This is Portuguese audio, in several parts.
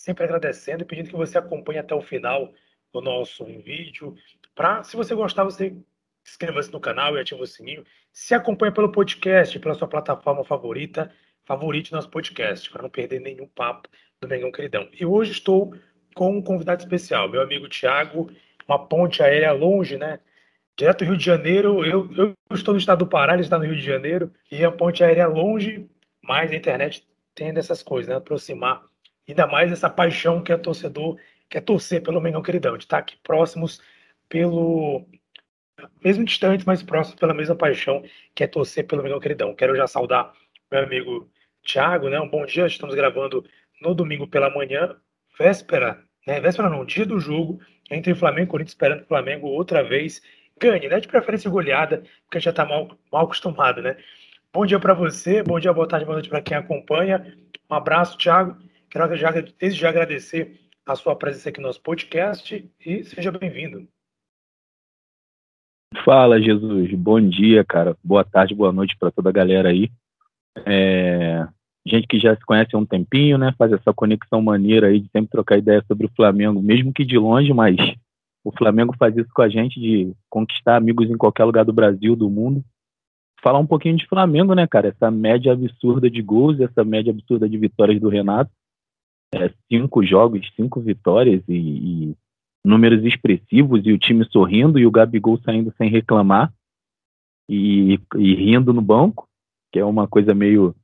sempre agradecendo e pedindo que você acompanhe até o final do nosso vídeo. Para, se você gostar, você inscreva-se no canal e ative o sininho. Se acompanha pelo podcast, pela sua plataforma favorita, favorite nosso podcast, para não perder nenhum papo do Mengão Queridão. E hoje estou com um convidado especial, meu amigo Tiago, uma ponte aérea longe, né? Direto do Rio de Janeiro, eu, eu estou no estado do Pará, ele está no Rio de Janeiro, e a ponte aérea longe, mas a internet tem dessas coisas, né? Aproximar ainda mais essa paixão que é torcedor, que é torcer pelo Mengão Queridão, de estar aqui próximos pelo mesmo distantes, mas próximos pela mesma paixão que é torcer pelo Mengão Queridão. Quero já saudar meu amigo Thiago, né? Um bom dia, estamos gravando no domingo pela manhã, véspera, né? Véspera não, dia do jogo entre Flamengo e Corinthians, esperando o Flamengo outra vez ganhe, né? De preferência goleada, porque já está mal, mal acostumado, né? Bom dia para você, bom dia, boa tarde, boa noite para quem acompanha. Um abraço, Thiago. Quero desde já agradecer a sua presença aqui no nosso podcast e seja bem-vindo. Fala, Jesus. Bom dia, cara. Boa tarde, boa noite para toda a galera aí. É... Gente que já se conhece há um tempinho, né? Faz essa conexão maneira aí de sempre trocar ideia sobre o Flamengo, mesmo que de longe, mas o Flamengo faz isso com a gente de conquistar amigos em qualquer lugar do Brasil, do mundo. Falar um pouquinho de Flamengo, né, cara? Essa média absurda de gols, essa média absurda de vitórias do Renato é, cinco jogos, cinco vitórias e, e, números expressivos e o time sorrindo e o Gabigol saindo sem reclamar e, e, rindo no banco, que é uma coisa meio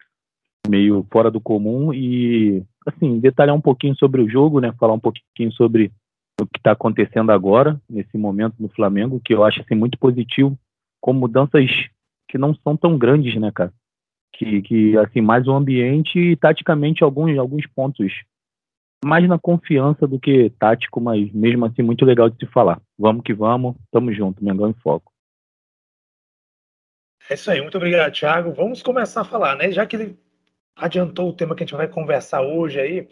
meio fora do comum e assim detalhar um pouquinho sobre o jogo, né? Falar um pouquinho sobre o que está acontecendo agora nesse momento no Flamengo, que eu acho assim muito positivo, com mudanças que não são tão grandes, né, cara? Que, que assim mais o ambiente e taticamente alguns alguns pontos mais na confiança do que tático, mas mesmo assim muito legal de se falar. Vamos que vamos, tamo junto, Mengão em Foco. É isso aí, muito obrigado, Thiago. Vamos começar a falar, né? Já que ele adiantou o tema que a gente vai conversar hoje aí,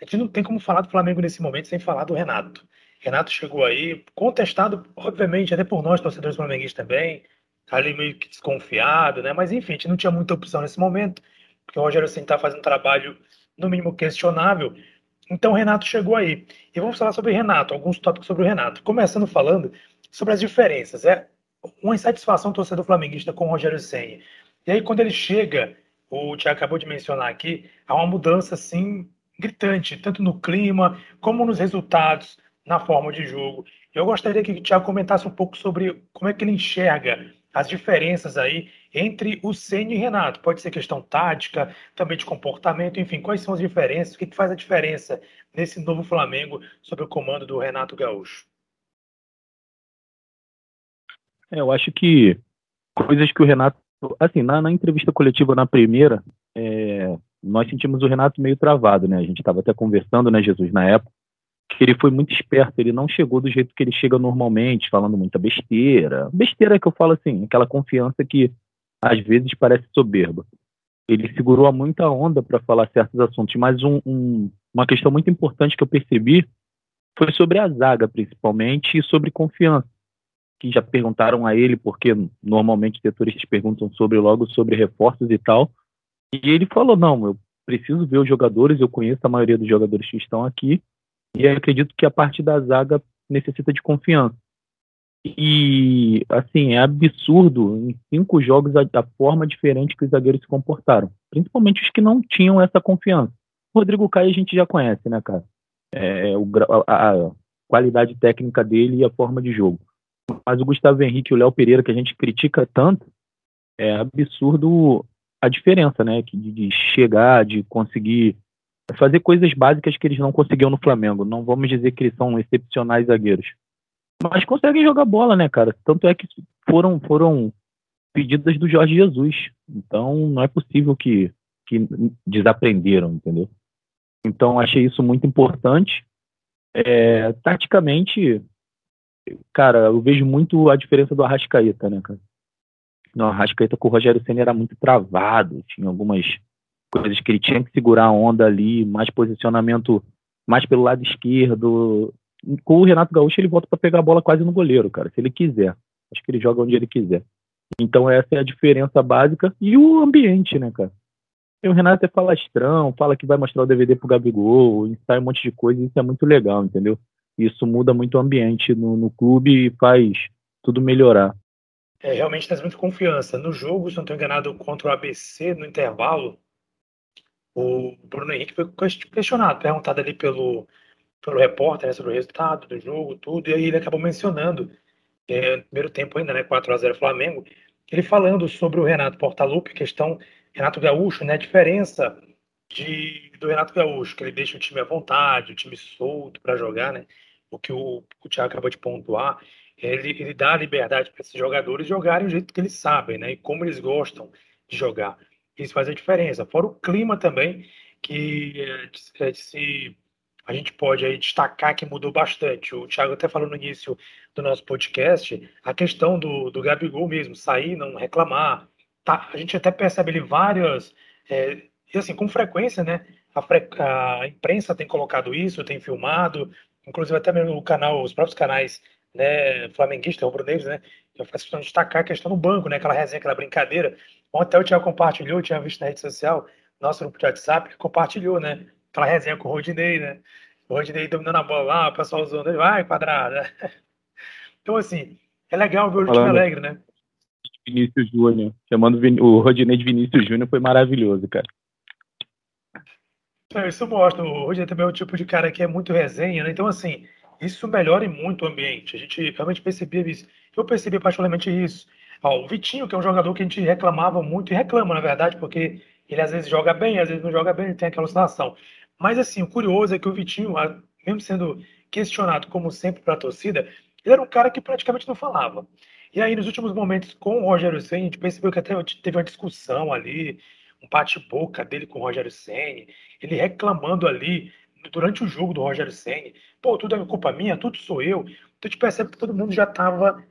a gente não tem como falar do Flamengo nesse momento sem falar do Renato. Renato chegou aí, contestado, obviamente, até por nós, torcedores flamenguistas também, tá ali meio que desconfiado, né? Mas enfim, a gente não tinha muita opção nesse momento, porque o Rogério Senna tá fazendo um trabalho, no mínimo, questionável, então, Renato chegou aí. E vamos falar sobre Renato, alguns tópicos sobre o Renato. Começando falando sobre as diferenças. É uma insatisfação do torcedor flamenguista com o Rogério Senna. E aí, quando ele chega, o Tiago acabou de mencionar aqui, há uma mudança, assim, gritante, tanto no clima, como nos resultados, na forma de jogo. Eu gostaria que o Tiago comentasse um pouco sobre como é que ele enxerga as diferenças aí entre o Senna e Renato. Pode ser questão tática, também de comportamento, enfim, quais são as diferenças, o que, faz a diferença nesse novo Flamengo sob o comando do Renato Gaúcho? É, eu acho que coisas que o Renato, assim, na, na entrevista coletiva na primeira, é, nós sentimos o Renato meio travado, né? A gente estava até conversando, né, Jesus, na época, que ele foi muito esperto, ele não chegou do jeito que ele chega normalmente, falando muita besteira. Besteira que eu falo assim, aquela confiança que às vezes parece soberba. Ele segurou a muita onda para falar certos assuntos, mas um, um, uma questão muito importante que eu percebi foi sobre a zaga, principalmente, e sobre confiança. Que já perguntaram a ele, porque normalmente os setoristas perguntam sobre logo sobre reforços e tal. E ele falou: não, eu preciso ver os jogadores, eu conheço a maioria dos jogadores que estão aqui, e acredito que a parte da zaga necessita de confiança. E, assim, é absurdo em cinco jogos a, a, forma diferente que os zagueiros se comportaram. Principalmente os que não tinham essa confiança. O Rodrigo Caio a gente já conhece, né, cara? É, o, a, a, qualidade técnica dele e a forma de jogo. Mas o Gustavo Henrique e o Léo Pereira, que a gente critica tanto, é absurdo a diferença, né? De, de chegar, de conseguir fazer coisas básicas que eles não conseguiam no Flamengo. Não vamos dizer que eles são excepcionais zagueiros. Mas conseguem jogar bola, né, cara? Tanto é que foram, foram pedidas do Jorge Jesus. Então não é possível que, que desaprenderam, entendeu? Então achei isso muito importante. É, taticamente, cara, eu vejo muito a diferença do Arrascaeta, né, cara? No Arrascaeta com o Rogério Senna era muito travado, tinha algumas coisas que ele tinha que segurar a onda ali, mais posicionamento mais pelo lado esquerdo. Com o Renato Gaúcho, ele volta para pegar a bola quase no goleiro, cara, se ele quiser. Acho que ele joga onde ele quiser. Então essa é a diferença básica e o ambiente, né, cara? E o Renato é falastrão, fala que vai mostrar o DVD pro Gabigol, sai um monte de coisa, isso é muito legal, entendeu? Isso muda muito o ambiente no, no clube e faz tudo melhorar. É, realmente traz muita confiança. No jogo, se não estou enganado, contra o ABC, no intervalo, o Bruno Henrique foi questionado, perguntado ali pelo, pelo repórter né, sobre o resultado do jogo, tudo, e aí ele acabou mencionando, é, no primeiro tempo ainda, né, 4x0 Flamengo, ele falando sobre o Renato Portaluppi, questão Renato Gaúcho, né, a diferença de, do Renato Gaúcho, que ele deixa o time à vontade, o time solto para jogar, né, o que o, o Thiago acabou de pontuar, ele, ele dá liberdade para esses jogadores jogarem do jeito que eles sabem, né, e como eles gostam de jogar. Isso faz a diferença. Fora o clima também, que é, se a gente pode aí destacar que mudou bastante. O Thiago até falou no início do nosso podcast a questão do, do Gabigol mesmo, sair, não reclamar. Tá, a gente até percebe ele várias, é, e assim, com frequência, né? A, fre, a, imprensa tem colocado isso, tem filmado, inclusive até mesmo o canal, os próprios canais né, flamenguistas, rubro-negros, né? Eu faço questão de destacar a questão do banco, né? Aquela resenha, aquela brincadeira. Ontem o Thiago compartilhou, tinha visto na rede social, nosso grupo de WhatsApp, compartilhou, né? Aquela resenha com o Rodinei, né? O Rodinei dominando a bola lá, o pessoal usando ele, vai, quadrada. Então, assim, é legal ver o time alegre, né? Vinícius Júnior, chamando o Rodinei de Vinícius Júnior foi maravilhoso, cara. É, isso mostra, o Rodinei também é o tipo de cara que é muito resenha, né? Então, assim, isso melhora muito o ambiente. A gente realmente percebia isso. Eu percebi particularmente isso. Ó, o Vitinho, que é um jogador que a gente reclamava muito, e reclama, na verdade, porque ele às vezes joga bem, às vezes não joga bem, ele tem aquela oscilação. Mas, assim, o curioso é que o Vitinho, mesmo sendo questionado, como sempre, para a torcida, ele era um cara que praticamente não falava. E aí, nos últimos momentos, com o Rogério Senna, a gente percebeu que até teve uma discussão ali, um bate-boca dele com o Rogério Senna, ele reclamando ali durante o jogo do Rogério Senna. Pô, tudo é culpa minha, tudo sou eu. Então a gente percebe que todo mundo já estava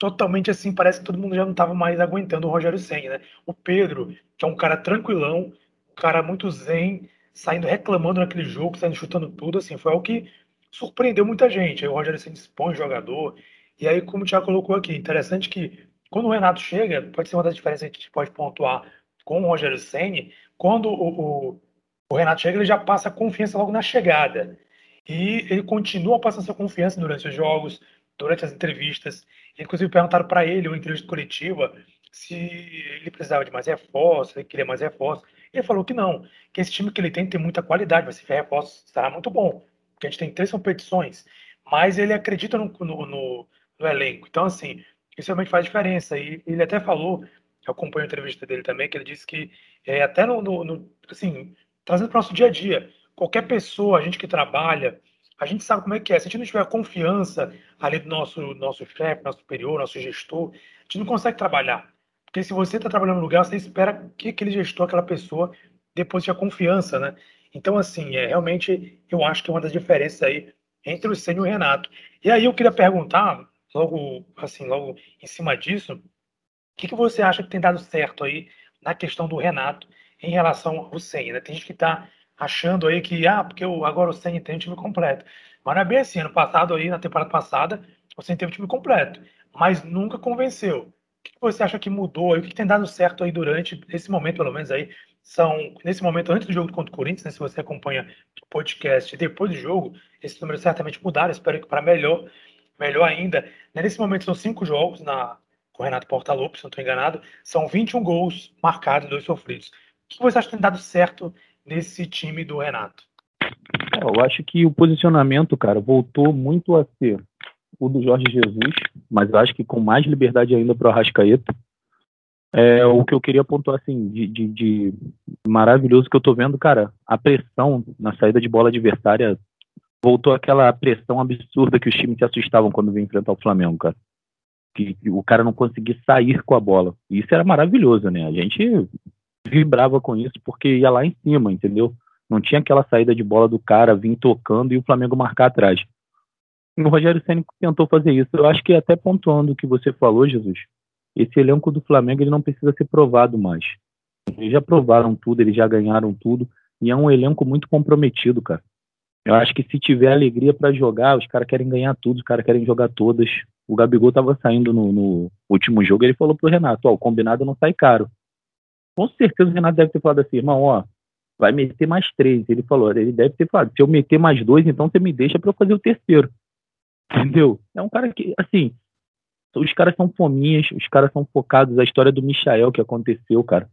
totalmente assim, parece que todo mundo já não estava mais aguentando o Rogério Senna, né? O Pedro, que é um cara tranquilão, um cara muito zen, saindo reclamando naquele jogo, saindo chutando tudo, assim, foi algo que surpreendeu muita gente. Aí o Rogério Senna expõe o jogador, e aí, como o Thiago colocou aqui, interessante que quando o Renato chega, pode ser uma das diferenças que a gente pode pontuar com o Rogério Senna, quando o, o, o Renato chega, ele já passa confiança logo na chegada. E ele continua passando essa confiança durante os jogos, durante as entrevistas. Inclusive perguntaram para ele, uma entrevista coletiva, se ele precisava de mais reforços, se ele queria mais reforços. Ele falou que não, que esse time que ele tem tem muita qualidade, mas se tiver reforços estará muito bom, porque a gente tem três competições, mas ele acredita no, no, no, no elenco. Então, assim, isso realmente faz diferença. E ele até falou, eu acompanho a entrevista dele também, que ele disse que é, até no, no, no assim, trazendo para o nosso dia a dia, qualquer pessoa, a gente que trabalha, a gente sabe como é que é. Se a gente não tiver confiança ali do nosso, nosso chefe, nosso superior, nosso gestor, a gente não consegue trabalhar. Porque se você está trabalhando no lugar, você espera que aquele gestor, aquela pessoa, deposite a confiança, né? Então, assim, é, realmente, eu acho que é uma das diferenças aí entre o Senna e o Renato. E aí eu queria perguntar, logo, assim, logo em cima disso, o que, que você acha que tem dado certo aí na questão do Renato em relação ao Senna? Né? Tem gente que está achando aí que, ah, porque o, agora o Senna tem um time completo. Mas não é bem assim. Ano passado, aí, na temporada passada, o Senna teve um time completo, mas nunca convenceu. O que você acha que mudou? O que tem dado certo aí durante esse momento, pelo menos aí? São, nesse momento, antes do jogo contra o Corinthians, né, se você acompanha o podcast depois do jogo, esses números certamente mudaram, espero que para melhor, melhor ainda. Né, nesse momento são cinco jogos na, com o Renato Portaluppi, se não estou enganado, são 21 gols marcados dois sofridos. O que você acha que tem dado certo nesse time do Renato? Eu acho que o posicionamento, cara, voltou muito a ser o do Jorge Jesus, mas eu acho que com mais liberdade ainda para o Arrascaeta. É, o que eu queria pontuar, assim, de, de, de, maravilhoso que eu tô vendo, cara, a pressão na saída de bola adversária voltou aquela pressão absurda que os times se assustavam quando vinham enfrentar o Flamengo, cara. Que, o cara não conseguia sair com a bola. Isso era maravilhoso, né? A gente vibrava com isso porque ia lá em cima, entendeu? Não tinha aquela saída de bola do cara vir tocando e o Flamengo marcar atrás. O Rogério Ceni tentou fazer isso. Eu acho que até pontuando o que você falou, Jesus, esse elenco do Flamengo ele não precisa ser provado mais. Eles já provaram tudo, eles já ganharam tudo e é um elenco muito comprometido, cara. Eu acho que se tiver alegria para jogar, os caras querem ganhar tudo, os caras querem jogar todas. O Gabigol tava saindo no, no último jogo, ele falou pro Renato, ó, o combinado não sai caro. Com certeza o Renato deve ter falado assim, irmão, ó, vai meter mais três. Ele falou, ele deve ter falado, se eu meter mais dois, então você me deixa para eu fazer o terceiro. Entendeu? É um cara que, assim, os caras são fominhas, os caras são focados. A história do Michael que aconteceu, cara,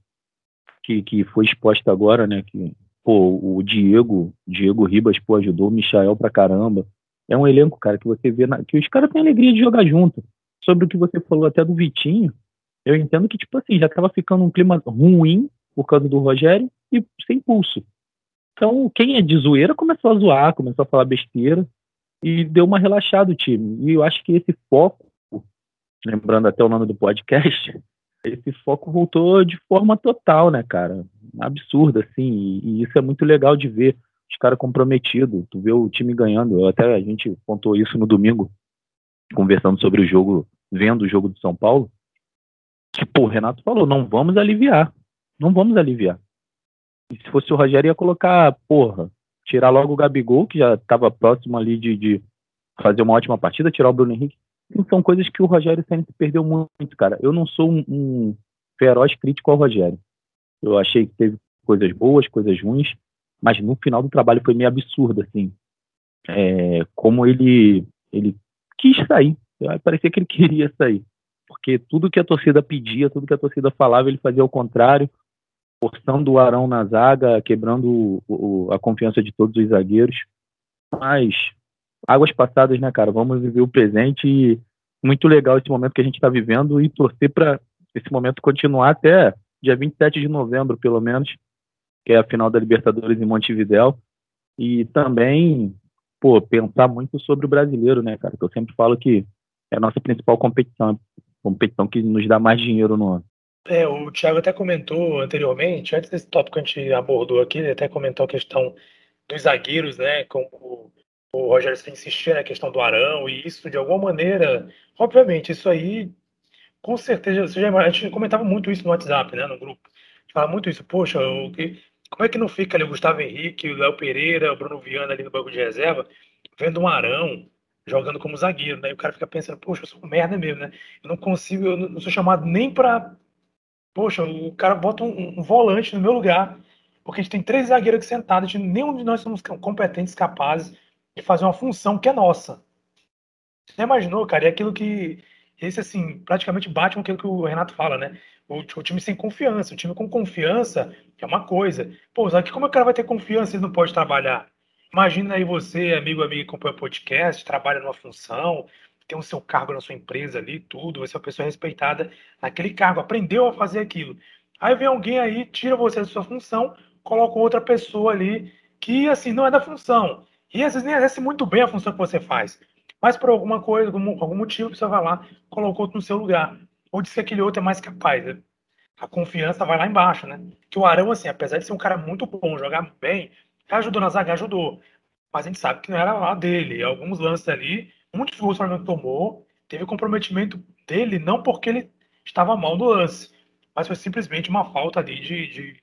que, que foi exposta agora, né? Que, pô, o Diego, Diego Ribas, pô, ajudou o Michael pra caramba. É um elenco, cara, que você vê na, que os caras têm alegria de jogar junto. Sobre o que você falou até do Vitinho, eu entendo que, tipo assim, já tava ficando um clima ruim por causa do Rogério e sem pulso. Então, quem é de zoeira começou a zoar, começou a falar besteira e deu uma relaxada o time. E eu acho que esse foco, lembrando até o nome do podcast, esse foco voltou de forma total, né, cara? Absurdo, assim, e, e isso é muito legal de ver os caras comprometidos, tu vê o time ganhando. Eu até a gente contou isso no domingo, conversando sobre o jogo, vendo o jogo do São Paulo, pô, o Renato falou, não vamos aliviar, não vamos aliviar. E se fosse o Rogério, ia colocar, porra, tirar logo o Gabigol, que já estava próximo ali de, de, fazer uma ótima partida, tirar o Bruno Henrique. São coisas que o Rogério Senna perdeu muito, cara. Eu não sou um, um, feroz crítico ao Rogério. Eu achei que teve coisas boas, coisas ruins, mas no final do trabalho foi meio absurdo, assim. É, como ele, ele quis sair. Parecia que ele queria sair. Porque tudo que a torcida pedia, tudo que a torcida falava, ele fazia ao contrário forçando o Arão na zaga, quebrando o, o, a confiança de todos os zagueiros. Mas águas passadas, né, cara? Vamos viver o presente e muito legal esse momento que a gente está vivendo e torcer para esse momento continuar até dia 27 de novembro, pelo menos, que é a final da Libertadores em Montevidéu. E também, pô, pensar muito sobre o brasileiro, né, cara? Que eu sempre falo que é a nossa principal competição, competição que nos dá mais dinheiro no ano. É, o Thiago até comentou anteriormente, antes desse tópico que a gente abordou aqui, ele até comentou a questão dos zagueiros, né? Como o, o Rogério insistia na questão do Arão, e isso, de alguma maneira, obviamente, isso aí, com certeza, você já, a gente comentava muito isso no WhatsApp, né? No grupo. A gente falava muito isso, poxa, o que, como é que não fica ali o Gustavo Henrique, o Léo Pereira, o Bruno Viana ali no banco de reserva, vendo um Arão jogando como zagueiro, né? E o cara fica pensando, poxa, eu sou merda mesmo, né? Eu não consigo, eu não sou chamado nem para Poxa, o cara bota um, um, volante no meu lugar, porque a gente tem três zagueiros aqui sentados, nenhum de nós somos competentes, capazes de fazer uma função que é nossa. Você imaginou, cara? E aquilo que. Esse, assim, praticamente bate com aquilo que o Renato fala, né? O, o time sem confiança. O time com confiança é uma coisa. Pô, sabe como é que o cara vai ter confiança se não pode trabalhar? Imagina aí você, amigo, amigo que acompanha o podcast, trabalha numa função, tem o seu cargo na sua empresa ali, tudo, você é uma pessoa respeitada naquele cargo, aprendeu a fazer aquilo. Aí vem alguém aí, tira você da sua função, coloca outra pessoa ali que, assim, não é da função. E às vezes nem exerce muito bem a função que você faz. Mas por alguma coisa, algum, algum motivo, você vai lá, coloca outro no seu lugar. Ou diz que aquele outro é mais capaz. Né? A confiança vai lá embaixo, né? Que o Arão, assim, apesar de ser um cara muito bom, jogar bem, ajudou na zaga, ajudou. Mas a gente sabe que não era lá dele. Alguns lances ali, muitos gols o Flamengo tomou, teve comprometimento dele, não porque ele estava mal no lance, mas foi simplesmente uma falta ali de, de,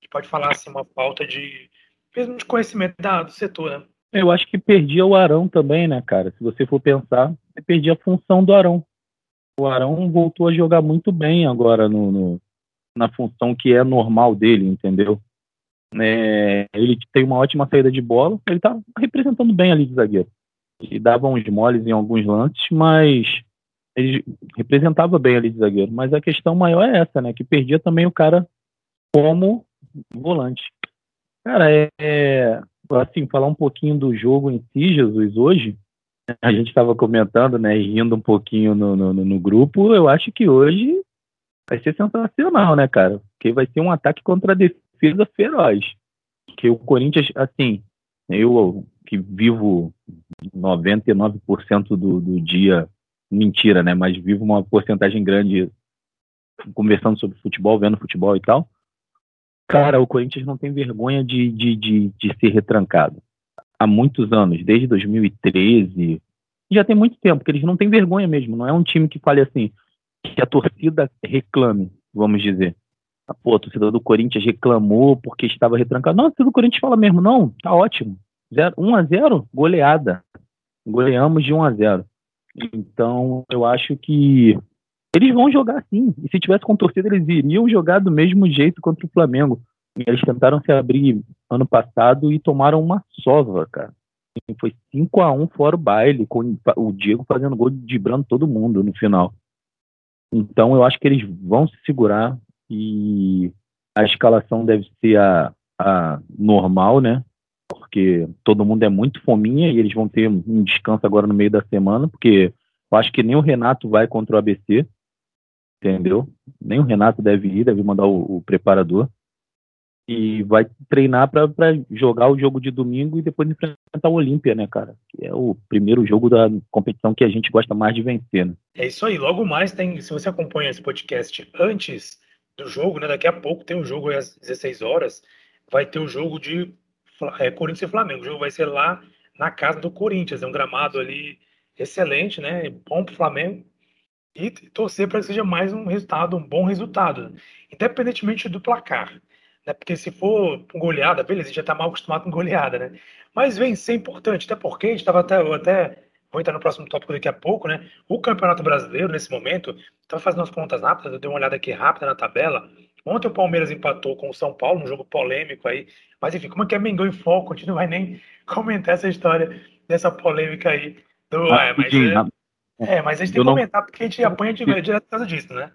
de pode falar assim, uma falta de mesmo de conhecimento da, do setor, né? Eu acho que perdia o Arão também, né, cara? Se você for pensar, você perdia a função do Arão. O Arão voltou a jogar muito bem agora no, no na função que é normal dele, entendeu? É, ele tem uma ótima saída de bola, ele tá representando bem ali de zagueiro e dava uns moles em alguns lances, mas ele representava bem ali de zagueiro. Mas a questão maior é essa, né? Que perdia também o cara como volante. Cara, é, é assim, falar um pouquinho do jogo em si, Jesus, hoje, a gente estava comentando, né, rindo um pouquinho no, no, no, grupo, eu acho que hoje vai ser sensacional, né, cara? Porque vai ser um ataque contra a defesa feroz. Que o Corinthians, assim, eu que vivo 99% do, do dia, mentira, né? Mas vivo uma porcentagem grande conversando sobre futebol, vendo futebol e tal. Cara, o Corinthians não tem vergonha de, de, de, de ser retrancado. Há muitos anos, desde 2013, já tem muito tempo que eles não têm vergonha mesmo. Não é um time que fale assim, que a torcida reclame, vamos dizer. Pô, a torcida do Corinthians reclamou porque estava retrancado. Não, a torcida do Corinthians fala mesmo, não, tá ótimo. 1 a 0 goleada. Goleamos de 1 a 0 Então, eu acho que Eles vão jogar assim. E se tivesse com torcida, eles iriam jogar do mesmo jeito contra o Flamengo. Eles tentaram se abrir ano passado e tomaram uma sova, cara. Foi 5 a 1 fora o baile, com o Diego fazendo gol de brando todo mundo no final. Então eu acho que eles vão se segurar e a escalação deve ser a, a normal, né? Porque todo mundo é muito fominha e eles vão ter um descanso agora no meio da semana, porque eu acho que nem o Renato vai contra o ABC, entendeu? Nem o Renato deve ir, deve mandar o, o preparador e vai treinar para jogar o jogo de domingo e depois enfrentar o Olímpia, né, cara? Que é o primeiro jogo da competição que a gente gosta mais de vencer, né? É isso aí. Logo mais tem, se você acompanha esse podcast antes do jogo, né? Daqui a pouco tem o um jogo às 16 horas, vai ter o jogo de é, Corinthians e Flamengo. O jogo vai ser lá na casa do Corinthians, é um gramado ali excelente, né? Bom pro Flamengo. E torcer para que seja mais um resultado, um bom resultado, independentemente do placar né? Porque se for goleada, beleza, a gente já está mal acostumado com goleada, né? Mas vencer é importante, até porque a gente estava até, até vou entrar no próximo tópico daqui a pouco, né? O Campeonato Brasileiro, nesse momento, estava fazendo as contas rápidas, eu dei uma olhada aqui rápida na tabela. Ontem o Palmeiras empatou com o São Paulo, um jogo polêmico aí. Mas enfim, como é que é Mengão em foco? A gente não vai nem comentar essa história dessa polêmica aí. Do, ah, é, mas, é, é, mas a gente tem que comentar não... porque a gente apanha direto por causa disso, né?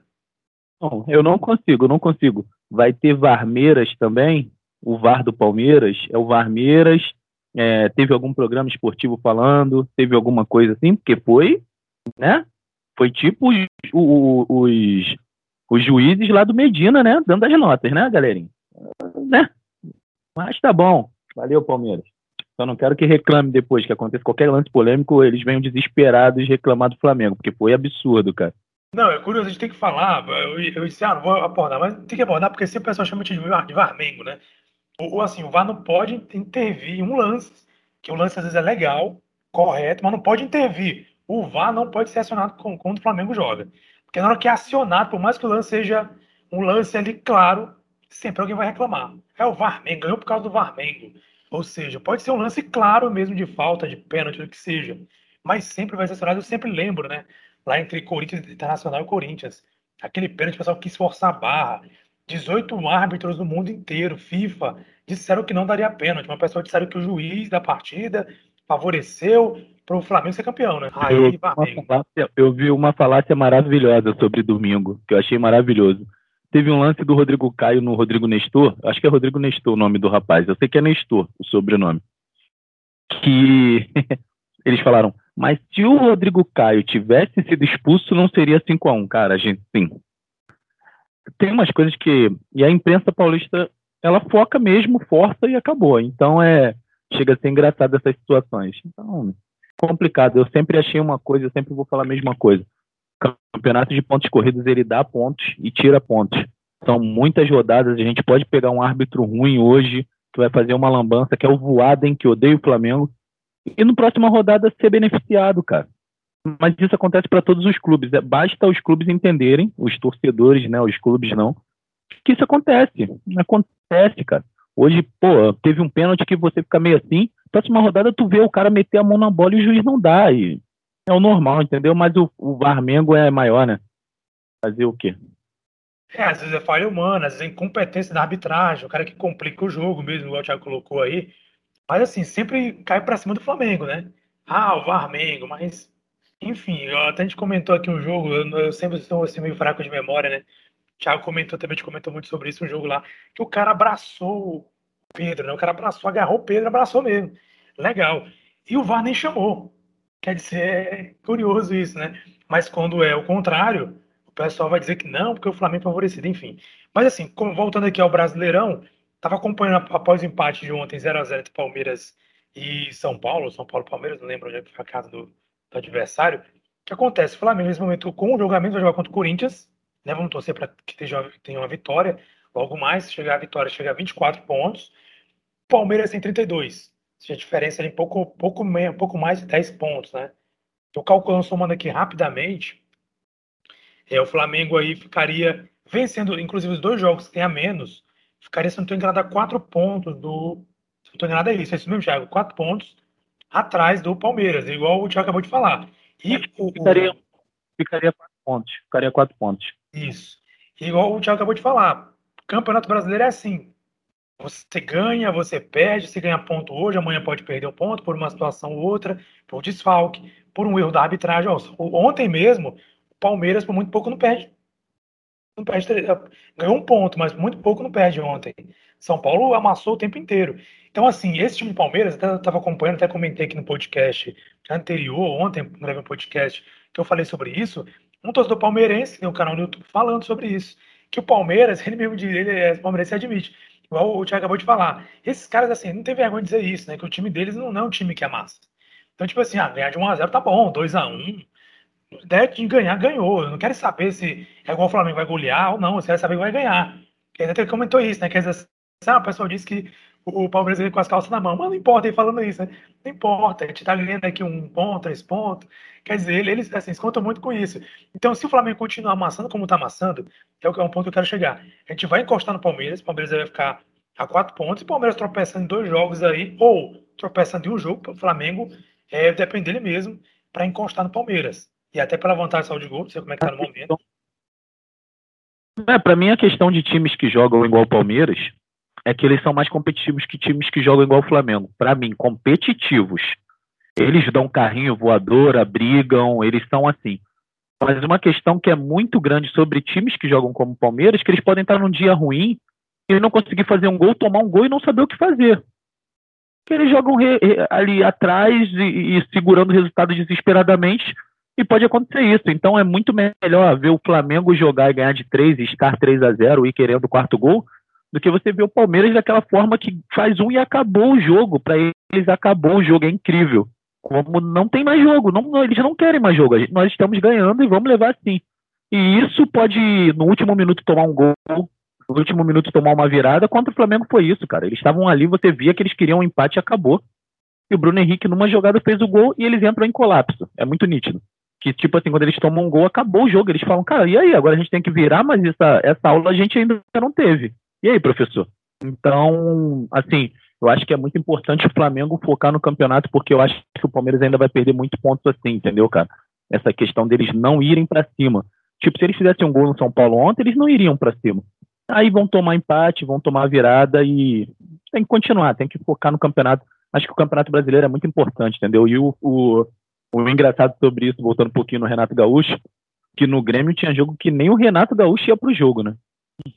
Não, eu não consigo, eu não consigo. Vai ter Varmeiras também. O VAR do Palmeiras é o Varmeiras. É, teve algum programa esportivo falando? Teve alguma coisa assim? Porque foi, né? Foi tipo os, os, os juízes lá do Medina, né? Dando as notas, né, galerinha? Né? Mas tá bom. Valeu, Palmeiras. Só não quero que reclame depois que aconteça qualquer lance polêmico, eles venham desesperados reclamar do Flamengo, porque foi absurdo, cara. Não, é curioso, a gente tem que falar. Eu, disse, ah, não vou abordar, mas tem que abordar porque sempre o pessoal chama de Varmengo, né? Ou assim, o VAR não pode intervir em um lance, que o lance às vezes é legal, correto, mas não pode intervir. O VAR não pode ser acionado quando o Flamengo joga. Porque na hora que é acionado, por mais que o lance seja um lance ali claro, sempre alguém vai reclamar. É o Varmengo, ganhou por causa do Varmengo. Ou seja, pode ser um lance claro mesmo de falta, de pênalti, do que seja. Mas sempre vai ser acionado, eu sempre lembro, né? lá entre Corinthians Internacional e Corinthians. Aquele pênalti, o pessoal quis forçar a barra. 18 árbitros do mundo inteiro, FIFA, disseram que não daria pênalti. Uma pessoa disseram que o juiz da partida favoreceu para o Flamengo ser campeão, né? Aí, eu, falácia, eu vi uma falácia maravilhosa sobre domingo, que eu achei maravilhoso. Teve um lance do Rodrigo Caio no Rodrigo Nestor, acho que é Rodrigo Nestor o nome do rapaz, eu sei que é Nestor o sobrenome. Que eles falaram, mas se o Rodrigo Caio tivesse sido expulso, não seria 5 a 1 cara, gente, sim. Tem umas coisas que. E a imprensa paulista, ela foca mesmo, força e acabou. Então é. Chega a ser engraçado essas situações. Então, complicado. Eu sempre achei uma coisa, eu sempre vou falar a mesma coisa. campeonato de pontos corridos, ele dá pontos e tira pontos. São muitas rodadas, a gente pode pegar um árbitro ruim hoje, que vai fazer uma lambança, que é o Voaden, que odeia o Flamengo, e no próxima rodada ser beneficiado, cara. Mas isso acontece para todos os clubes. É, basta os clubes entenderem, os torcedores, né, os clubes não, que isso acontece. Acontece, cara. Hoje, pô, teve um pênalti que você fica meio assim, próxima rodada tu vê o cara meter a mão na bola e o juiz não dá. E é o normal, entendeu? Mas o, o Varmengo é maior, né? Fazer o quê? É, às vezes é falha humana, às vezes é incompetência da arbitragem, o cara que complica o jogo mesmo, igual o Thiago colocou aí. Mas assim, sempre cai para cima do Flamengo, né? Ah, o Flamengo, mas enfim, até a gente comentou aqui um jogo, eu, sempre sou assim, meio fraco de memória, né? O Thiago comentou também, a gente comentou muito sobre isso, um jogo lá, que o cara abraçou o Pedro, né? O cara abraçou, agarrou o Pedro, abraçou mesmo. Legal. E o VAR nem chamou. Quer dizer, é curioso isso, né? Mas quando é o contrário, o pessoal vai dizer que não, porque o Flamengo é favorecido, enfim. Mas assim, voltando aqui ao Brasileirão, Estava acompanhando após o empate de ontem, 0x0 entre Palmeiras e São Paulo, São Paulo Palmeiras, não lembro onde é foi a casa do, do adversário. O que acontece? O Flamengo, nesse momento, com o jogamento, vai jogar contra o Corinthians. Né? Vamos torcer para que tenha, uma vitória. Logo mais, chegar a vitória, chega a 24 pontos. Palmeiras tem 32. Se a diferença é um pouco, pouco, um pouco mais de 10 pontos, né? Estou calculando, somando aqui rapidamente. É, o Flamengo aí ficaria vencendo, inclusive, os dois jogos que tem a menos ficaria, se não estou enganado, a quatro pontos do. Se não estou enganado, é isso, é isso mesmo, Thiago. Quatro pontos atrás do Palmeiras, igual o Thiago acabou de falar. E o, ficaria, ficaria quatro pontos. Ficaria quatro pontos. Isso. Igual o Thiago acabou de falar. Campeonato brasileiro é assim. Você ganha, você perde, você ganha ponto hoje, amanhã pode perder um ponto por uma situação ou outra, por desfalque, por um erro da arbitragem. Ontem mesmo, o Palmeiras, por muito pouco, não perde. Não perde ganhou um ponto, mas muito pouco não perde ontem. São Paulo amassou o tempo inteiro. Então, assim, esse time do Palmeiras, até estava acompanhando, até comentei aqui no podcast anterior, ontem, gravei um podcast que eu falei sobre isso. Um torcedor palmeirense, tem um canal no YouTube falando sobre isso. Que o Palmeiras, ele mesmo diz, ele é palmeirense admite igual o Thiago acabou de falar. Esses caras, assim, não tem vergonha de dizer isso, né? Que o time deles não, não é um time que é massa. Então, tipo assim, ah, ganhar de 1x0 tá bom, 2x1. Ideia de ganhar, ganhou. Eu não quero saber se é igual o Flamengo vai golear ou não. Eu quero saber que vai ganhar. Ele até comentou isso, né? Quer dizer, ah, o pessoal disse que o Palmeiras veio com as calças na mão. Mas não importa ele falando isso, né? Não importa. A gente tá ganhando aqui um ponto, três pontos. Quer dizer, eles assim, se contam muito com isso. Então, se o Flamengo continuar amassando como tá amassando, é, é um ponto que eu quero chegar. A gente vai encostar no Palmeiras, o Palmeiras vai ficar a quatro pontos, e o Palmeiras tropeçando em dois jogos aí, ou tropeçando em um jogo, o Flamengo é, depende dele mesmo para encostar no Palmeiras. E até pela vantagem de saúde de gol, não sei como é que tá no momento. É, para mim a questão de times que jogam igual o Palmeiras é que eles são mais competitivos que times que jogam igual o Flamengo. Para mim, competitivos. Eles dão carrinho voadora, brigam, eles são assim. Mas uma questão que é muito grande sobre times que jogam como o Palmeiras, que eles podem estar num dia ruim e não conseguir fazer um gol, tomar um gol e não saber o que fazer. Eles jogam ali atrás e, e segurando o resultado desesperadamente e pode acontecer isso. Então é muito melhor ver o Flamengo jogar e ganhar de 3 e estar 3 a 0 e querendo o quarto gol do que você ver o Palmeiras daquela forma que faz um e acabou o jogo. Para eles acabou o jogo, é incrível. Como não tem mais jogo, não, eles não querem mais jogo. Nós estamos ganhando e vamos levar assim. E isso pode, no último minuto, tomar um gol, no último minuto tomar uma virada. Contra o Flamengo foi isso, cara. Eles estavam ali, você via que eles queriam um empate e acabou. E o Bruno Henrique, numa jogada, fez o gol e eles entram em colapso. É muito nítido. Que, tipo assim, quando eles tomam um gol, acabou o jogo. Eles falam, cara, e aí? Agora a gente tem que virar, mas essa, essa aula a gente ainda não teve. E aí, professor? Então, assim, eu acho que é muito importante o Flamengo focar no campeonato, porque eu acho que o Palmeiras ainda vai perder muitos pontos assim, entendeu, cara? Essa questão deles não irem para cima. Tipo, se eles fizessem um gol no São Paulo ontem, eles não iriam para cima. Aí vão tomar empate, vão tomar virada e tem que continuar, tem que focar no campeonato. Acho que o campeonato brasileiro é muito importante, entendeu? E o, o, o engraçado sobre isso, voltando um pouquinho no Renato Gaúcho, que no Grêmio tinha jogo que nem o Renato Gaúcho ia pro jogo, né?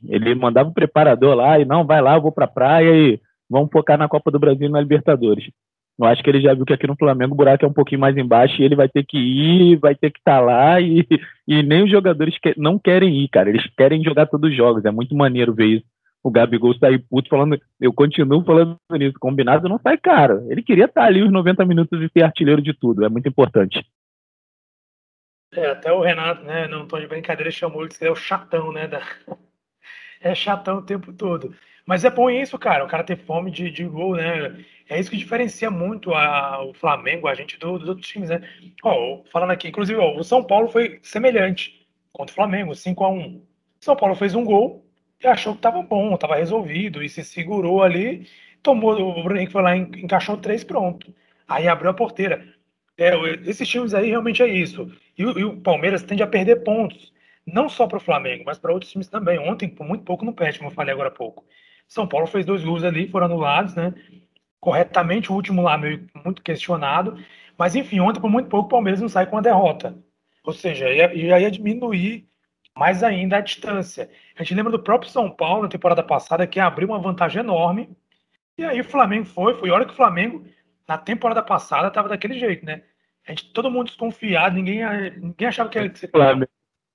Ele mandava o preparador lá e não, vai lá, eu vou pra praia e vamos focar na Copa do Brasil e na Libertadores. Eu acho que ele já viu que aqui no Flamengo o buraco é um pouquinho mais embaixo e ele vai ter que ir, vai ter que estar tá lá e, e nem os jogadores que, não querem ir, cara. Eles querem jogar todos os jogos. É muito maneiro ver isso. O Gabigol sair puto falando, eu continuo falando nisso, combinado não sai caro. Ele queria estar ali os 90 minutos e ser artilheiro de tudo. É muito importante. É, até o Renato, né, não tô de brincadeira, chamou ele de ser o chatão, né, da, é chatão o tempo todo. Mas é bom isso, cara. O cara ter fome de, de gol, né? É isso que diferencia muito a, o Flamengo, a gente, do, dos outros times, né? Ó, falando aqui, inclusive, ó, o São Paulo foi semelhante contra o Flamengo, 5 a 1 São Paulo fez um gol achou que tava bom, tava resolvido, e se segurou ali, tomou, o Henrique foi lá, encaixou três, pronto. Aí abriu a porteira. É, esses times aí realmente é isso. E, e o Palmeiras tende a perder pontos não só para o Flamengo, mas para outros times também. Ontem, por muito pouco, no perde, como eu falei agora há pouco. São Paulo fez dois gols ali, foram anulados, né? Corretamente, o último lá meio muito questionado. Mas, enfim, ontem, por muito pouco, o Palmeiras não sai com a derrota. Ou seja, ia, ia diminuir mais ainda a distância. A gente lembra do próprio São Paulo na temporada passada, que abriu uma vantagem enorme. E aí o Flamengo foi, foi hora que o Flamengo, na temporada passada, estava daquele jeito, né? A gente, todo mundo desconfiado, ninguém, ninguém achava que ia ser. Flamengo.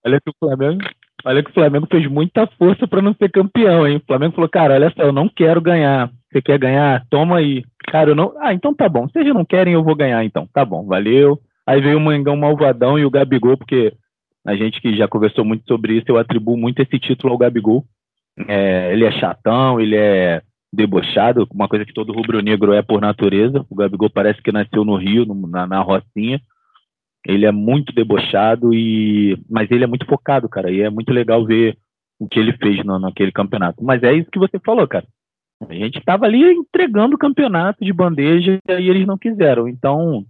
Olha que o Flamengo, olha que o Flamengo fez muita força para não ser campeão, hein? O Flamengo falou, cara, olha só, eu não quero ganhar. Você quer ganhar? Toma aí. Cara, eu não. Ah, então tá bom. Vocês não querem, eu vou ganhar então. Tá bom, valeu. Aí veio o Mangão Malvadão e o Gabigol, porque a gente que já conversou muito sobre isso, eu atribuo muito esse título ao Gabigol. É, ele é chatão, ele é debochado, uma coisa que todo rubro-negro é por natureza. O Gabigol parece que nasceu no Rio, na, na Rocinha. Ele é muito debochado e mas ele é muito focado, cara. E é muito legal ver o que ele fez no, naquele campeonato. Mas é isso que você falou, cara. A gente estava ali entregando o campeonato de bandeja e eles não quiseram. Então,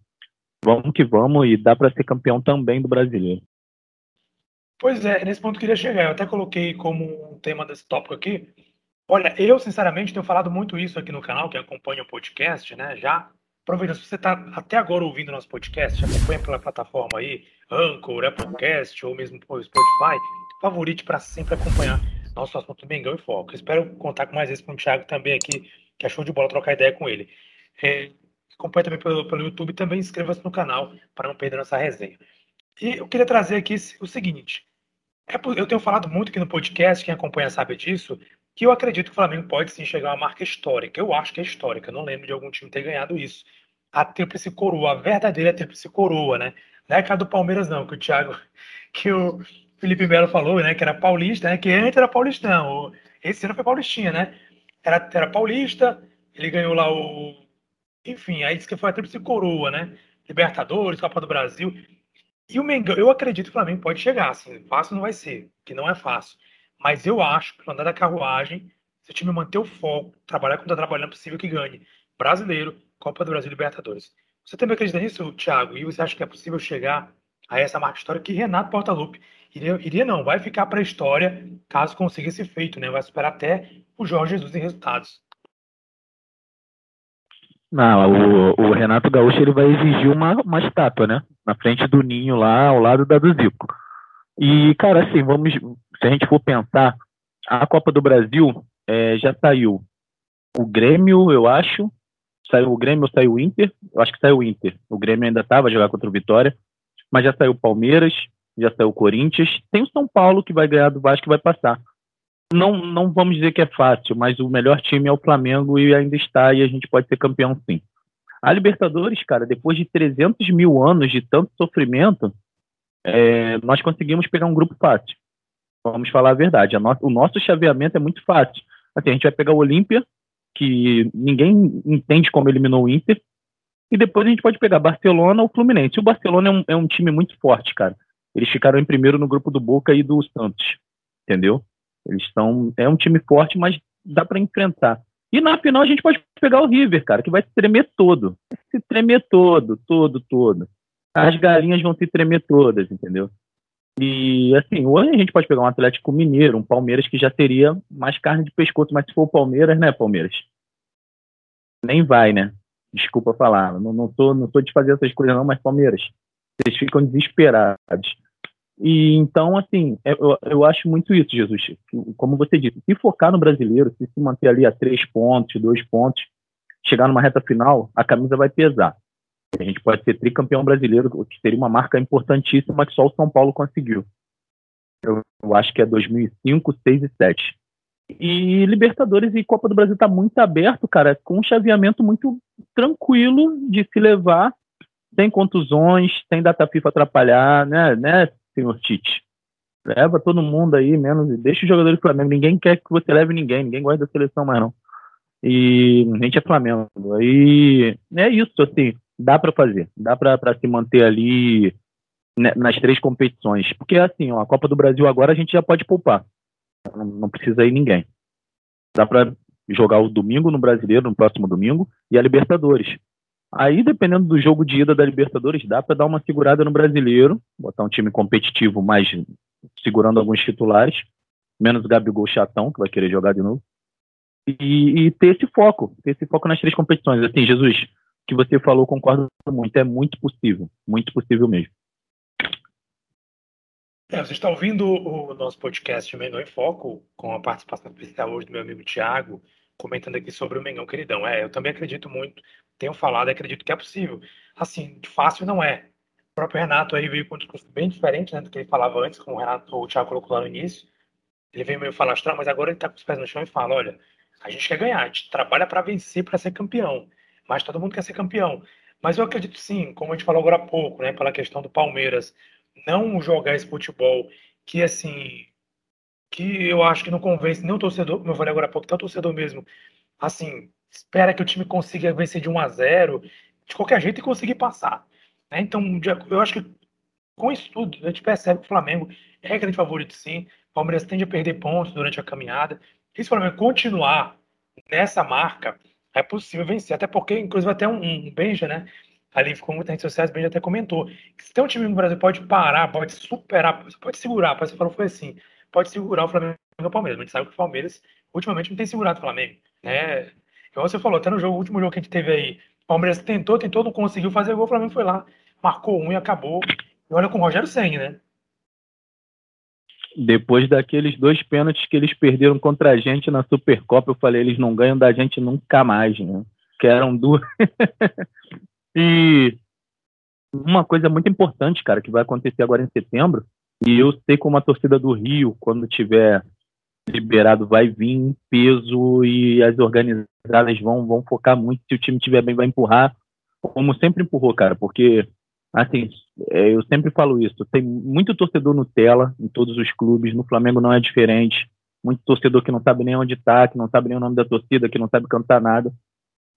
vamos que vamos e dá para ser campeão também do brasileiro. Pois é, nesse ponto eu queria chegar. Eu até coloquei como um tema desse tópico aqui. Olha, eu sinceramente tenho falado muito isso aqui no canal, que acompanha o podcast, né? Já aproveita, se você está até agora ouvindo nosso podcast, acompanha pela plataforma aí, Anchor, Applecast ou mesmo Spotify, favorite para sempre acompanhar nosso assunto Mengão e Foco. Espero contar com mais vezes com o Thiago também aqui, que achou de bola trocar ideia com ele. É, acompanhe também pelo, pelo YouTube também inscreva-se no canal para não perder nossa resenha. E eu queria trazer aqui o seguinte: é, eu tenho falado muito aqui no podcast, quem acompanha sabe disso, que eu acredito que o Flamengo pode sim chegar a uma marca histórica. Eu acho que é histórica, eu não lembro de algum time ter ganhado isso. A tríplice coroa, a verdadeira tríplice coroa, né? Não é a cara do Palmeiras, não, que o Thiago, que o Felipe Melo falou, né? Que era paulista, né? Que antes era paulistão. Esse ano foi paulistinha, né? Era, era paulista, ele ganhou lá o. Enfim, aí disse que foi a tríplice coroa, né? Libertadores, Copa do Brasil. E o Mengão, eu acredito que o Flamengo pode chegar, assim, fácil não vai ser, que não é fácil. Mas eu acho que no andar da carruagem, se o time manter o foco, trabalhar como está trabalhando, é possível que ganhe. Brasileiro, Copa do Brasil Libertadores. Você também acredita nisso, Thiago? E você acha que é possível chegar a essa marca histórica que Renato Portaluppi iria, iria não, vai ficar para a história caso consiga esse feito, né? Vai superar até o Jorge Jesus em resultados. Não, o, o, Renato Gaúcho ele vai exigir uma, uma estátua, né? Na frente do ninho lá, ao lado da do Zico. E, cara, assim, vamos. Se a gente for pensar, a Copa do Brasil é, já saiu o Grêmio, eu acho. Saiu o Grêmio ou saiu o Inter? Eu acho que saiu o Inter. O Grêmio ainda estava a jogar contra o Vitória. Mas já saiu o Palmeiras, já saiu o Corinthians. Tem o São Paulo que vai ganhar do Vasco e vai passar não, não vamos dizer que é fácil, mas o melhor time é o Flamengo e ainda está, e a gente pode ser campeão sim. A Libertadores, cara, depois de 300 mil anos de tanto sofrimento, é, nós conseguimos pegar um grupo fácil. Vamos falar a verdade. A no, o nosso chaveamento é muito fácil. Assim, a gente vai pegar o Olímpia, que ninguém entende como eliminou o Inter, e depois a gente pode pegar Barcelona ou Fluminense. O Barcelona é um, é um time muito forte, cara. Eles ficaram em primeiro no grupo do Boca e do Santos, entendeu? Eles. É um time forte, mas dá para enfrentar. E na final a gente pode pegar o River, cara, que vai se tremer todo. Vai se tremer todo, todo, todo. As galinhas vão se tremer todas, entendeu? E assim, hoje a gente pode pegar um Atlético Mineiro, um Palmeiras que já teria mais carne de pescoço, mas se for o Palmeiras, né, Palmeiras? Nem vai, né? Desculpa falar. Não, não, tô, não tô de fazer essas coisas, não, mas Palmeiras. Vocês ficam desesperados. E então, assim, é, eu, eu acho muito isso, Jesus. Como você disse, se focar no brasileiro, se se manter ali a três pontos, dois pontos, chegar numa reta final, a camisa vai pesar. A gente pode ser tricampeão brasileiro, que seria uma marca importantíssima que só o São Paulo conseguiu. Eu, eu acho que é 2005, 6 e 7. E Libertadores e Copa do Brasil está muito aberto, cara, com um chaveamento muito tranquilo de se levar, sem contusões, sem data FIFA atrapalhar, né, né senhor Tite. Leva todo mundo aí, menos. Deixa os jogadores do Flamengo. Ninguém quer que você leve ninguém. Ninguém gosta da seleção mais, não. E a gente é Flamengo. Aí é isso, assim. Dá para fazer. Dá para se manter ali né, nas três competições. Porque, assim, ó, a Copa do Brasil agora a gente já pode poupar. Não, não precisa ir ninguém. Dá para jogar o domingo no Brasileiro, no próximo domingo, e a Libertadores. Aí, dependendo do jogo de ida da Libertadores, dá para dar uma segurada no brasileiro, botar um time competitivo, mais segurando alguns titulares, menos o Gabigol chatão, que vai querer jogar de novo. E, e, ter esse foco, ter esse foco nas três competições. Assim, Jesus, que você falou, concordo muito, é muito possível, muito possível mesmo. É, você está ouvindo o nosso podcast Mengão em Foco, com a participação especial hoje do meu amigo Tiago, comentando aqui sobre o Mengão Queridão. É, eu também acredito muito tenho falado e acredito que é possível. Assim, fácil não é. O próprio Renato aí veio com um discurso bem diferente né, do que ele falava antes, como o Renato, o Thiago colocou lá no início. Ele veio meio falastrão, mas agora ele está com os pés no chão e fala: olha, a gente quer ganhar, a gente trabalha para vencer, para ser campeão. Mas todo mundo quer ser campeão. Mas eu acredito sim, como a gente falou agora há pouco, né, pela questão do Palmeiras, não jogar esse futebol que, assim, que eu acho que não convence nem o torcedor, como eu falei agora há pouco, até o torcedor mesmo, assim, espera que o time consiga vencer de 1 a 0 de qualquer jeito e conseguir passar. Né? Então, eu acho que com isso tudo, a gente percebe que o Flamengo é grande favorito sim. O Palmeiras tende a perder pontos durante a caminhada. E se o Flamengo continuar nessa marca, é possível vencer. Até porque, inclusive, até um, um Benja, né? ali ficou muitas redes sociais, bem até comentou. Que se tem um time no Brasil pode parar, pode superar, pode segurar, você falou foi assim, pode segurar o Flamengo e o Palmeiras. A gente sabe que o Palmeiras ultimamente não tem segurado o Flamengo. Né? Igual você falou, até no jogo, último jogo que a gente teve aí, o Palmeiras tentou, tentou, não conseguiu fazer gol, o Flamengo foi lá, marcou um e acabou. E olha com o Rogério Senna, né? Depois daqueles dois pênaltis que eles perderam contra a gente na Supercopa, eu falei, eles não ganham da gente nunca mais, né? Que eram duas. e uma coisa muito importante, cara, que vai acontecer agora em setembro, e eu sei como a torcida do Rio, quando tiver liberado, vai vir em peso e as organizadas vão, vão focar muito. Se o time estiver bem, vai empurrar, como sempre empurrou, cara, porque assim, é, eu sempre falo isso, tem muito torcedor Nutella em todos os clubes, no Flamengo não é diferente, muito torcedor que não sabe nem onde tá, que não sabe nem o nome da torcida, que não sabe cantar nada,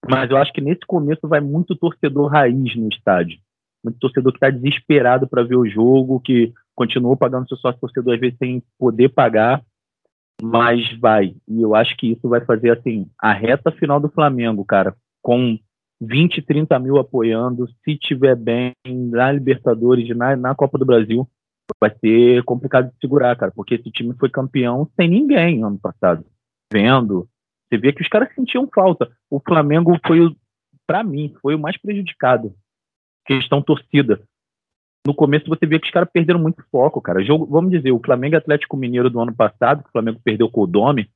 mas eu acho que nesse começo vai muito torcedor raiz no estádio, muito torcedor que está desesperado para ver o jogo, que continuou pagando seu sócio torcedor às vezes sem poder pagar, mas vai, e eu acho que isso vai fazer assim, a reta final do Flamengo, cara, com 20, 30 mil apoiando. Se tiver bem na Libertadores, na, na Copa do Brasil, vai ser complicado de segurar, cara, porque esse time foi campeão sem ninguém ano passado. Vendo, você vê que os caras sentiam falta. O Flamengo foi, para mim, foi o mais prejudicado. Questão torcida. No começo você vê que os caras perderam muito foco, cara. Jogo, vamos dizer, o Flamengo Atlético Mineiro do ano passado, que o Flamengo perdeu com o Dome,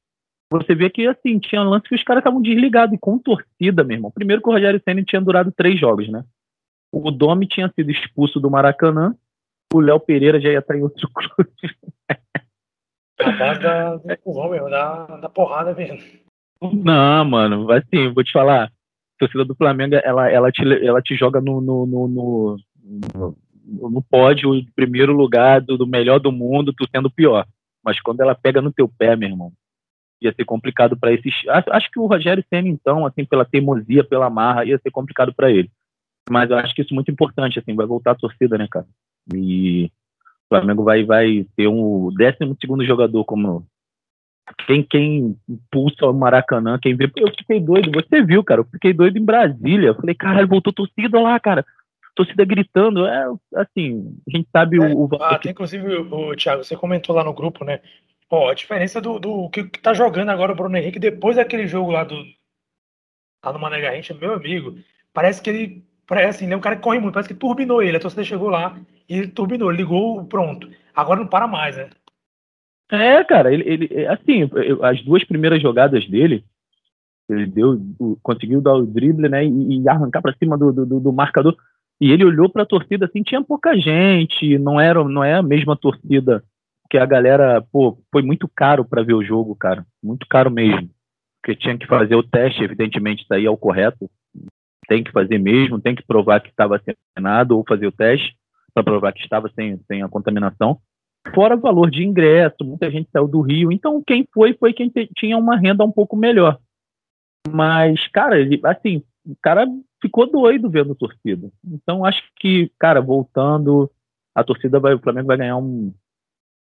você vê que, assim, tinha lance que os caras estavam desligados e com torcida, meu irmão. Primeiro que o Rogério Senna tinha durado três jogos, né? O Domi tinha sido expulso do Maracanã, o Léo Pereira já ia estar em outro clube. Da, da, da porrada mesmo. Não, mano, assim, vou te falar, a torcida do Flamengo, ela, ela, te, ela te joga no, no, no, no, no, pódio, primeiro lugar do, do melhor do mundo, tu sendo o pior. Mas quando ela pega no teu pé, meu irmão, ia ser complicado para esses. Acho, acho, que o Rogério Senna, então, assim, pela teimosia, pela marra, ia ser complicado para ele. Mas eu acho que isso é muito importante, assim, vai voltar a torcida, né, cara? E o Flamengo vai, vai ter um 12 segundo jogador como. Quem, quem impulsa o Maracanã, quem vê. Eu fiquei doido, você viu, cara. Eu fiquei doido em Brasília. Eu falei, caralho, voltou torcida lá, cara torcida gritando. É assim, a gente sabe é, o, o. Ah, tem, inclusive, o, o Thiago, você comentou lá no grupo, né? Pô, a diferença do, do que, que tá jogando agora o Bruno Henrique depois daquele jogo lá do. Lá no Mané Garrincha, meu amigo, parece que ele. Parece assim, né? Um cara que corre muito, parece que turbinou ele. A torcida chegou lá e ele turbinou, ligou, pronto. Agora não para mais, né? É, cara, ele, ele assim, as duas primeiras jogadas dele, ele deu, conseguiu dar o drible, né, e, e arrancar para cima do, do, do, marcador. E ele olhou para a torcida assim, tinha pouca gente, não era, não é a mesma torcida que a galera, pô, foi muito caro para ver o jogo, cara. Muito caro mesmo. Porque tinha que fazer o teste, evidentemente, isso aí é o correto. Tem que fazer mesmo, tem que provar que estava vacinado ou fazer o teste para provar que estava sem, sem a contaminação. Fora o valor de ingresso, muita gente saiu do Rio. Então, quem foi, foi quem tinha uma renda um pouco melhor. Mas, cara, ele, assim, o cara ficou doido vendo a torcida. Então, acho que, cara, voltando, a torcida vai, o Flamengo vai ganhar um,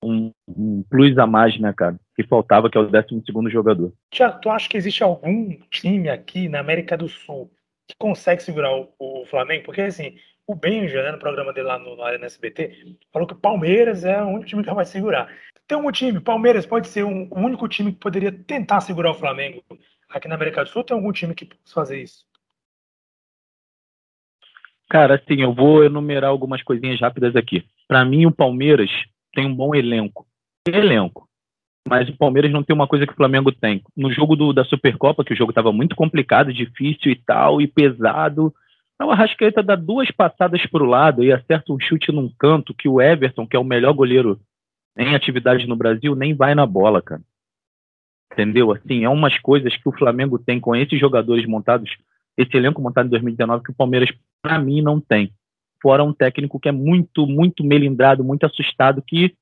um, um, plus a mais, né, cara? Que faltava, que é o 12 segundo jogador. Tiago, tu acha que existe algum time aqui na América do Sul que consegue segurar o, o Flamengo? Porque, assim, o Benja, né, no programa dele lá no, no Arena SBT, falou que o Palmeiras é o único time que vai segurar. Tem um time, Palmeiras pode ser um, o único time que poderia tentar segurar o Flamengo aqui na América do Sul? Tem algum time que possa fazer isso? Cara, assim, eu vou enumerar algumas coisinhas rápidas aqui. Para mim, o Palmeiras tem um bom elenco. Elenco. Mas o Palmeiras não tem uma coisa que o Flamengo tem. No jogo do, da Supercopa, que o jogo estava muito complicado, difícil e tal, e pesado, o Arrascaeta dá duas passadas para o lado e acerta um chute num canto que o Everton, que é o melhor goleiro em atividade no Brasil, nem vai na bola, cara. Entendeu? Assim, é umas coisas que o Flamengo tem com esses jogadores montados, esse elenco montado em 2019, que o Palmeiras, para mim, não tem fora um técnico que é muito, muito melindrado, muito assustado, que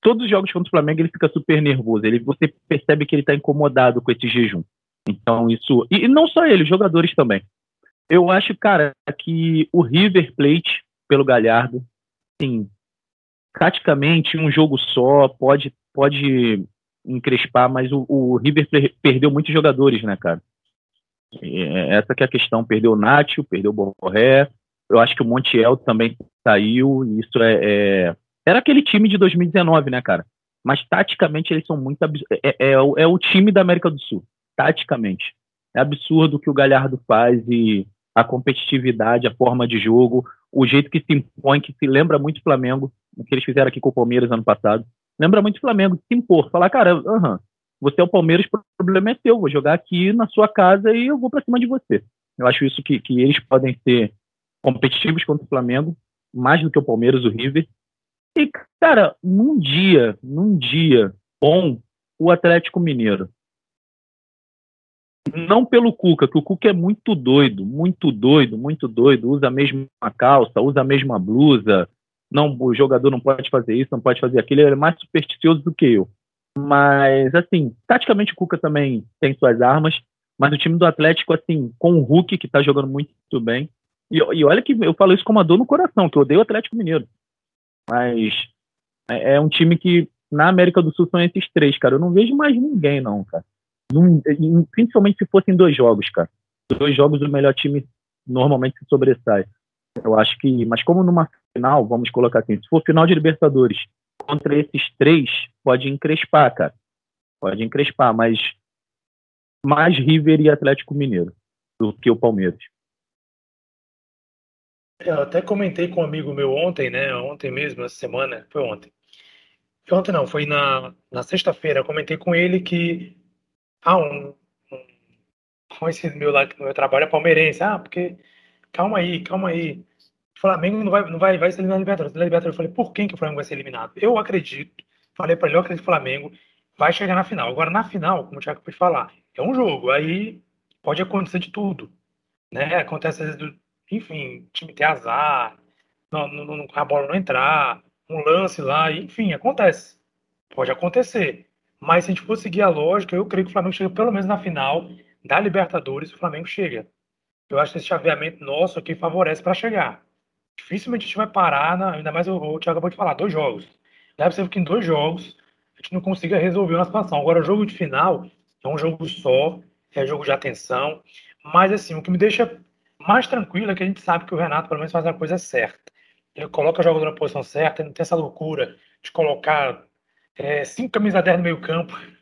todos os jogos contra o Flamengo ele fica super nervoso. Ele, você percebe que ele está incomodado com esse jejum. Então isso e, e, não só ele, os jogadores também. Eu acho, cara, que o River Plate pelo Galhardo, sim, praticamente um jogo só pode pode encrespar, mas o, o River perdeu muitos jogadores, né, cara? É, essa que é a questão. Perdeu o Nacho, perdeu o Borré. Eu acho que o Montiel também saiu. Isso é, é, Era aquele time de 2019, né, cara? Mas taticamente eles são muito. Abs... É, é, é, é, o time da América do Sul, taticamente. É absurdo o que o Galhardo faz e a competitividade, a forma de jogo, o jeito que se impõe, que se lembra muito o Flamengo, o que eles fizeram aqui com o Palmeiras ano passado. Lembra muito o Flamengo, se impor, falar, cara, uhum, você é o Palmeiras, o problema é seu, vou jogar aqui na sua casa e eu vou para cima de você. Eu acho isso que, que eles podem ser competitivos contra o Flamengo, mais do que o Palmeiras, o River. E, cara, num dia, num dia bom, o Atlético Mineiro. Não pelo Cuca, que o Cuca é muito doido, muito doido, muito doido, usa a mesma calça, usa a mesma blusa, não, o jogador não pode fazer isso, não pode fazer aquilo, ele é mais supersticioso do que eu. Mas, assim, taticamente o Cuca também tem suas armas, mas o time do Atlético, assim, com o Hulk, que tá jogando muito bem, e, e olha que eu falo isso com uma dor no coração, que eu odeio o Atlético Mineiro. Mas é, é um time que, na América do Sul, são esses três, cara. Eu não vejo mais ninguém, não, cara. Num, principalmente se fossem dois jogos, cara. Dois jogos, o melhor time normalmente se sobressai. Eu acho que, mas como numa final, vamos colocar assim, se for final de Libertadores contra esses três, pode encrespar, cara. Pode encrespar, mas mais River e Atlético Mineiro do que o Palmeiras. Eu até comentei com um amigo meu ontem, né? Ontem mesmo, essa semana, foi ontem. Ontem não, foi na, na sexta-feira. Comentei com ele que ah, um, um conhecido meu lá que meu trabalho é palmeirense. Ah, porque calma aí, calma aí. Flamengo não vai, não vai, vai ser eliminado na Libertadores. Na Libertadores eu falei, por quem que o Flamengo vai ser eliminado? Eu acredito, falei para ele, eu acredito que o Flamengo vai chegar na final. Agora, na final, como o Thiago pode falar, é um jogo, aí pode acontecer de tudo. Né? Acontece às vezes, enfim, o time ter azar, não, não, a bola não entrar, um lance lá, enfim, acontece. Pode acontecer. Mas se a gente for seguir a lógica, eu creio que o Flamengo chega pelo menos na final da Libertadores, o Flamengo chega. Eu acho que esse chaveamento nosso aqui favorece para chegar. Dificilmente a gente vai parar, na, ainda mais o, o Thiago acabou de falar, dois jogos. É possível que em dois jogos a gente não consiga resolver uma situação. Agora, o jogo de final é um jogo só, é jogo de atenção. Mas, assim, o que me deixa mais tranquilo é que a gente sabe que o Renato, pelo menos, faz a coisa certa. Ele coloca o jogador na posição certa, ele não tem essa loucura de colocar é, cinco camisas 10 no meio campo.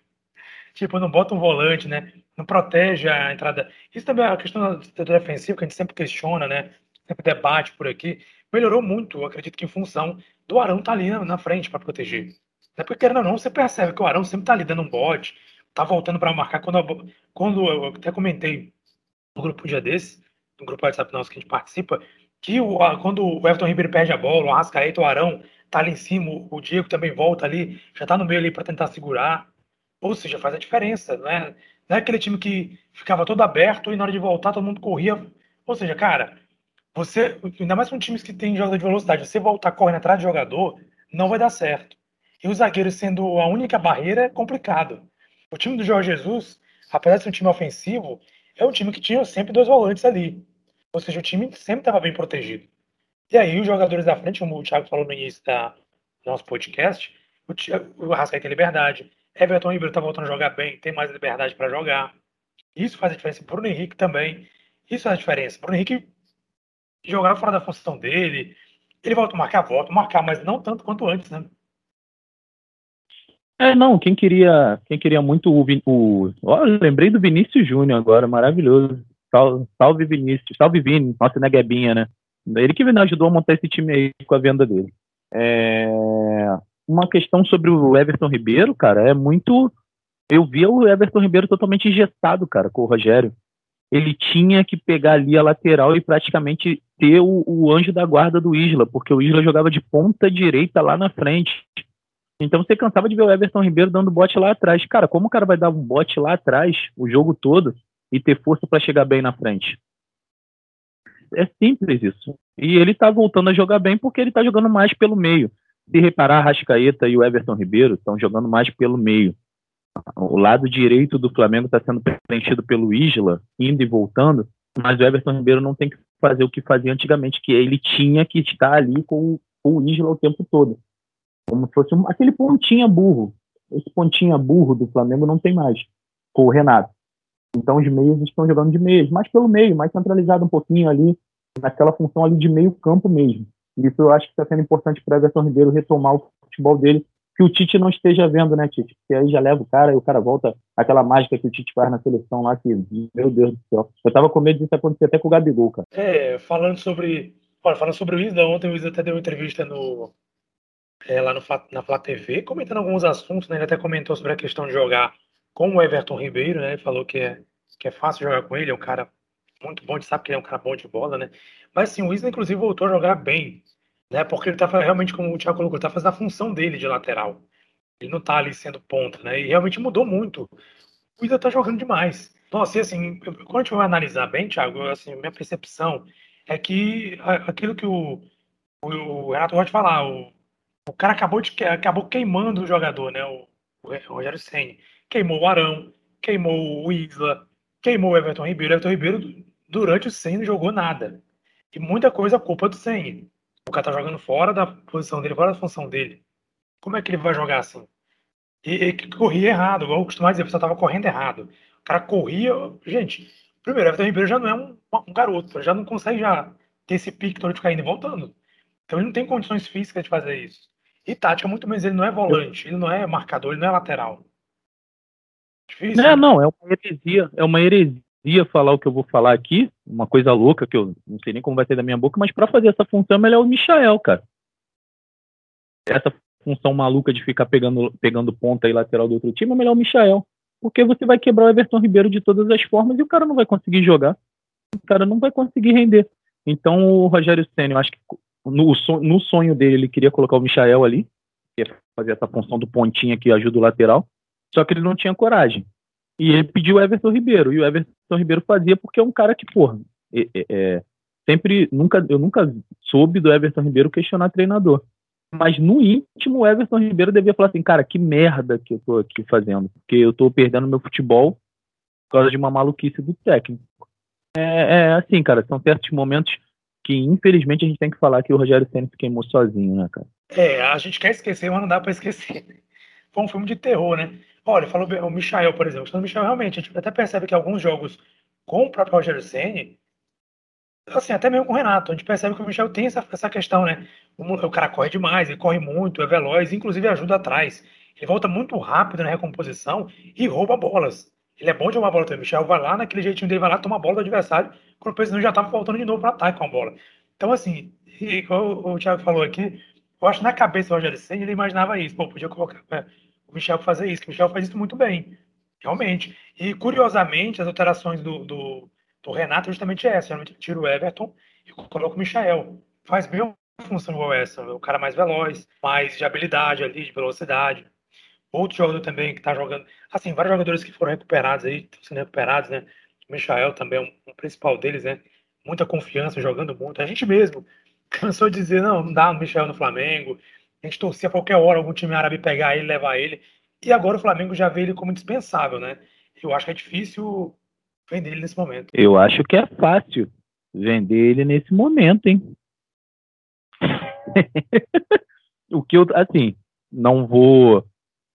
Tipo, não bota um volante, né? Não protege a entrada. Isso também é a questão do defensivo, que a gente sempre questiona, né? Sempre debate por aqui. Melhorou muito, eu acredito que em função do Arão estar tá ali na, na frente para proteger. É porque, querendo ou não, você percebe que o Arão sempre está ali dando um bote, tá voltando para marcar. Quando, quando eu até comentei no grupo um dia desse, no grupo WhatsApp nosso que a gente participa, que o, quando o Everton Ribeiro perde a bola, o Arrascaeta, o Arão, tá ali em cima, o Diego também volta ali, já tá no meio ali para tentar segurar. Ou seja, faz a diferença, não é? Não é aquele time que ficava todo aberto e na hora de voltar todo mundo corria. Ou seja, cara, você, ainda mais com times que tem jogador de velocidade, você voltar correndo atrás de jogador, não vai dar certo. E o zagueiro sendo a única barreira é complicado. O time do Jorge Jesus, apesar de ser um time ofensivo, é um time que tinha sempre dois volantes ali. Ou seja, o time sempre estava bem protegido. E aí os jogadores da frente, como o Thiago falou no início da, do nosso podcast, o, Thiago, o tem liberdade. Everton Ribeiro está voltando a jogar bem, tem mais liberdade para jogar. Isso faz a diferença. Bruno Henrique também. Isso faz a diferença. Bruno Henrique jogar fora da função dele. Ele volta a marcar, volta a marcar, mas não tanto quanto antes, né? É, não, quem queria, quem queria muito o, o ó, lembrei do Vinícius Júnior agora, maravilhoso. Salve, salve Vinícius, salve Vini, nossa neguebinha, né? Ele que me ajudou a montar esse time aí com a venda dele. É... Uma questão sobre o Everton Ribeiro, cara, é muito. Eu via o Everton Ribeiro totalmente engessado, cara, com o Rogério. Ele tinha que pegar ali a lateral e praticamente ter o, o anjo da guarda do Isla, porque o Isla jogava de ponta direita lá na frente. Então você cansava de ver o Everton Ribeiro dando bote lá atrás. Cara, como o cara vai dar um bote lá atrás o jogo todo e ter força para chegar bem na frente? É simples isso. E ele tá voltando a jogar bem porque ele tá jogando mais pelo meio. Se reparar, a Rascaeta e o Everton Ribeiro estão jogando mais pelo meio. O lado direito do Flamengo está sendo preenchido pelo Isla, indo e voltando, mas o Everton Ribeiro não tem que fazer o que fazia antigamente, que ele tinha que estar ali com, com o Isla o tempo todo. Como se fosse um, aquele pontinha burro. Esse pontinha burro do Flamengo não tem mais, com o Renato. Então os meios estão jogando de meias, mais pelo meio, mais centralizado um pouquinho ali, naquela função ali de meio campo mesmo. Isso eu acho que está sendo importante para o Everton Ribeiro retomar o futebol dele, que o Tite não esteja vendo, né, Tite? Porque aí já leva o cara e o cara volta aquela mágica que o Tite faz na seleção lá, que, meu Deus do céu. Eu tava com medo disso acontecer até com o Gabigol, cara. É, falando sobre. Olha, falando sobre o Isla, ontem o Isla até deu uma entrevista no, é, lá no, na Flá TV, comentando alguns assuntos, né? Ele até comentou sobre a questão de jogar com o Everton Ribeiro, né? Ele falou que é, que é fácil jogar com ele, é um cara muito bom, a gente sabe que ele é um cara bom de bola, né? Mas assim, o Isla, inclusive, voltou a jogar bem, né? Porque ele tá realmente, como o Thiago colocou, ele tá fazendo a função dele de lateral. Ele não tá ali sendo ponta, né? E realmente mudou muito. O Isla tá jogando demais. Nossa, e assim, quando a gente vai analisar bem, Thiago, assim, minha percepção é que aquilo que o, o Renato gosta de falar, o, o cara acabou, de, acabou queimando o jogador, né? O, o Rogério Senni. Queimou o Arão, queimou o Isla, queimou o Everton Ribeiro. O Everton Ribeiro, durante o Senni, não jogou nada. E muita coisa culpa do Senni. O cara tá jogando fora da posição dele, fora da função dele. Como é que ele vai jogar assim? E, e corria errado, igual eu costumo dizer, o pessoal tava correndo errado. O cara corria. Gente, primeiro, o Everton Ribeiro já não é um, um garoto, já não consegue já ter esse pique todo de ficar indo e voltando. Então ele não tem condições físicas de fazer isso. E tática, muito menos, ele não é volante, ele não é marcador, ele não é lateral. Difícil. É, não, é uma heresia, é uma heresia falar o que eu vou falar aqui, uma coisa louca que eu não sei nem como vai sair da minha boca, mas para fazer essa função é melhor o Michael, cara. Essa função maluca de ficar pegando, pegando ponta e lateral do outro time é melhor o Michael. Porque você vai quebrar o Everton Ribeiro de todas as formas e o cara não vai conseguir jogar. O cara não vai conseguir render. Então o Rogério Senna, eu acho que no, no sonho dele, ele queria colocar o Michael ali, que ia fazer essa função do pontinha que ajuda o lateral, só que ele não tinha coragem. E ele pediu o Everton Ribeiro, e o Everton Ribeiro fazia porque é um cara que, porra, é, é, é, sempre, nunca, eu nunca soube do Everton Ribeiro questionar treinador. Mas no íntimo, o Everton Ribeiro devia falar assim, cara, que merda que eu tô aqui fazendo, porque eu tô perdendo meu futebol por causa de uma maluquice do técnico. É, é assim, cara, são certos momentos que infelizmente a gente tem que falar que o Rogério Senna se queimou sozinho, né, cara? É, a gente quer esquecer, mas não dá para esquecer. Foi um filme de terror, né? Olha, falou o Michael, por exemplo. O Michael realmente, a gente até percebe que alguns jogos com o próprio Rogério Senna, assim, até mesmo com o Renato, a gente percebe que o Michel tem essa, essa questão, né? O, o, cara corre demais, ele corre muito, é veloz, inclusive ajuda atrás. Ele volta muito rápido na recomposição e rouba bolas. Ele é bom de roubar bola também. O Michel vai lá, naquele jeitinho dele, vai lá, toma a bola do adversário, quando o presidente já estava voltando de novo para ataque com a bola. Então, assim, igual o Thiago falou aqui, eu acho que na cabeça do Rogério Senna ele imaginava isso. Pô, podia colocar é, o Michel fazer isso, que o Michel faz isso muito bem, realmente. E, curiosamente, as alterações do, do, do Renato é justamente essa. Realmente tira o Everton e coloca o Michel. Faz bem uma função igual essa. O cara mais veloz, mais de habilidade ali, de velocidade. Outro jogador também que está jogando. Assim, vários jogadores que foram recuperados aí, estão sendo recuperados, né? O Michael também é um, um, principal deles, né? Muita confiança, jogando muito. A gente mesmo cansou de dizer, não, não dá o Michel no Flamengo. A gente torcia a qualquer hora algum time árabe pegar ele, levar ele. E agora o Flamengo já vê ele como dispensável, né? Eu acho que é difícil vender ele nesse momento. Eu acho que é fácil vender ele nesse momento, hein? o que eu, assim, não vou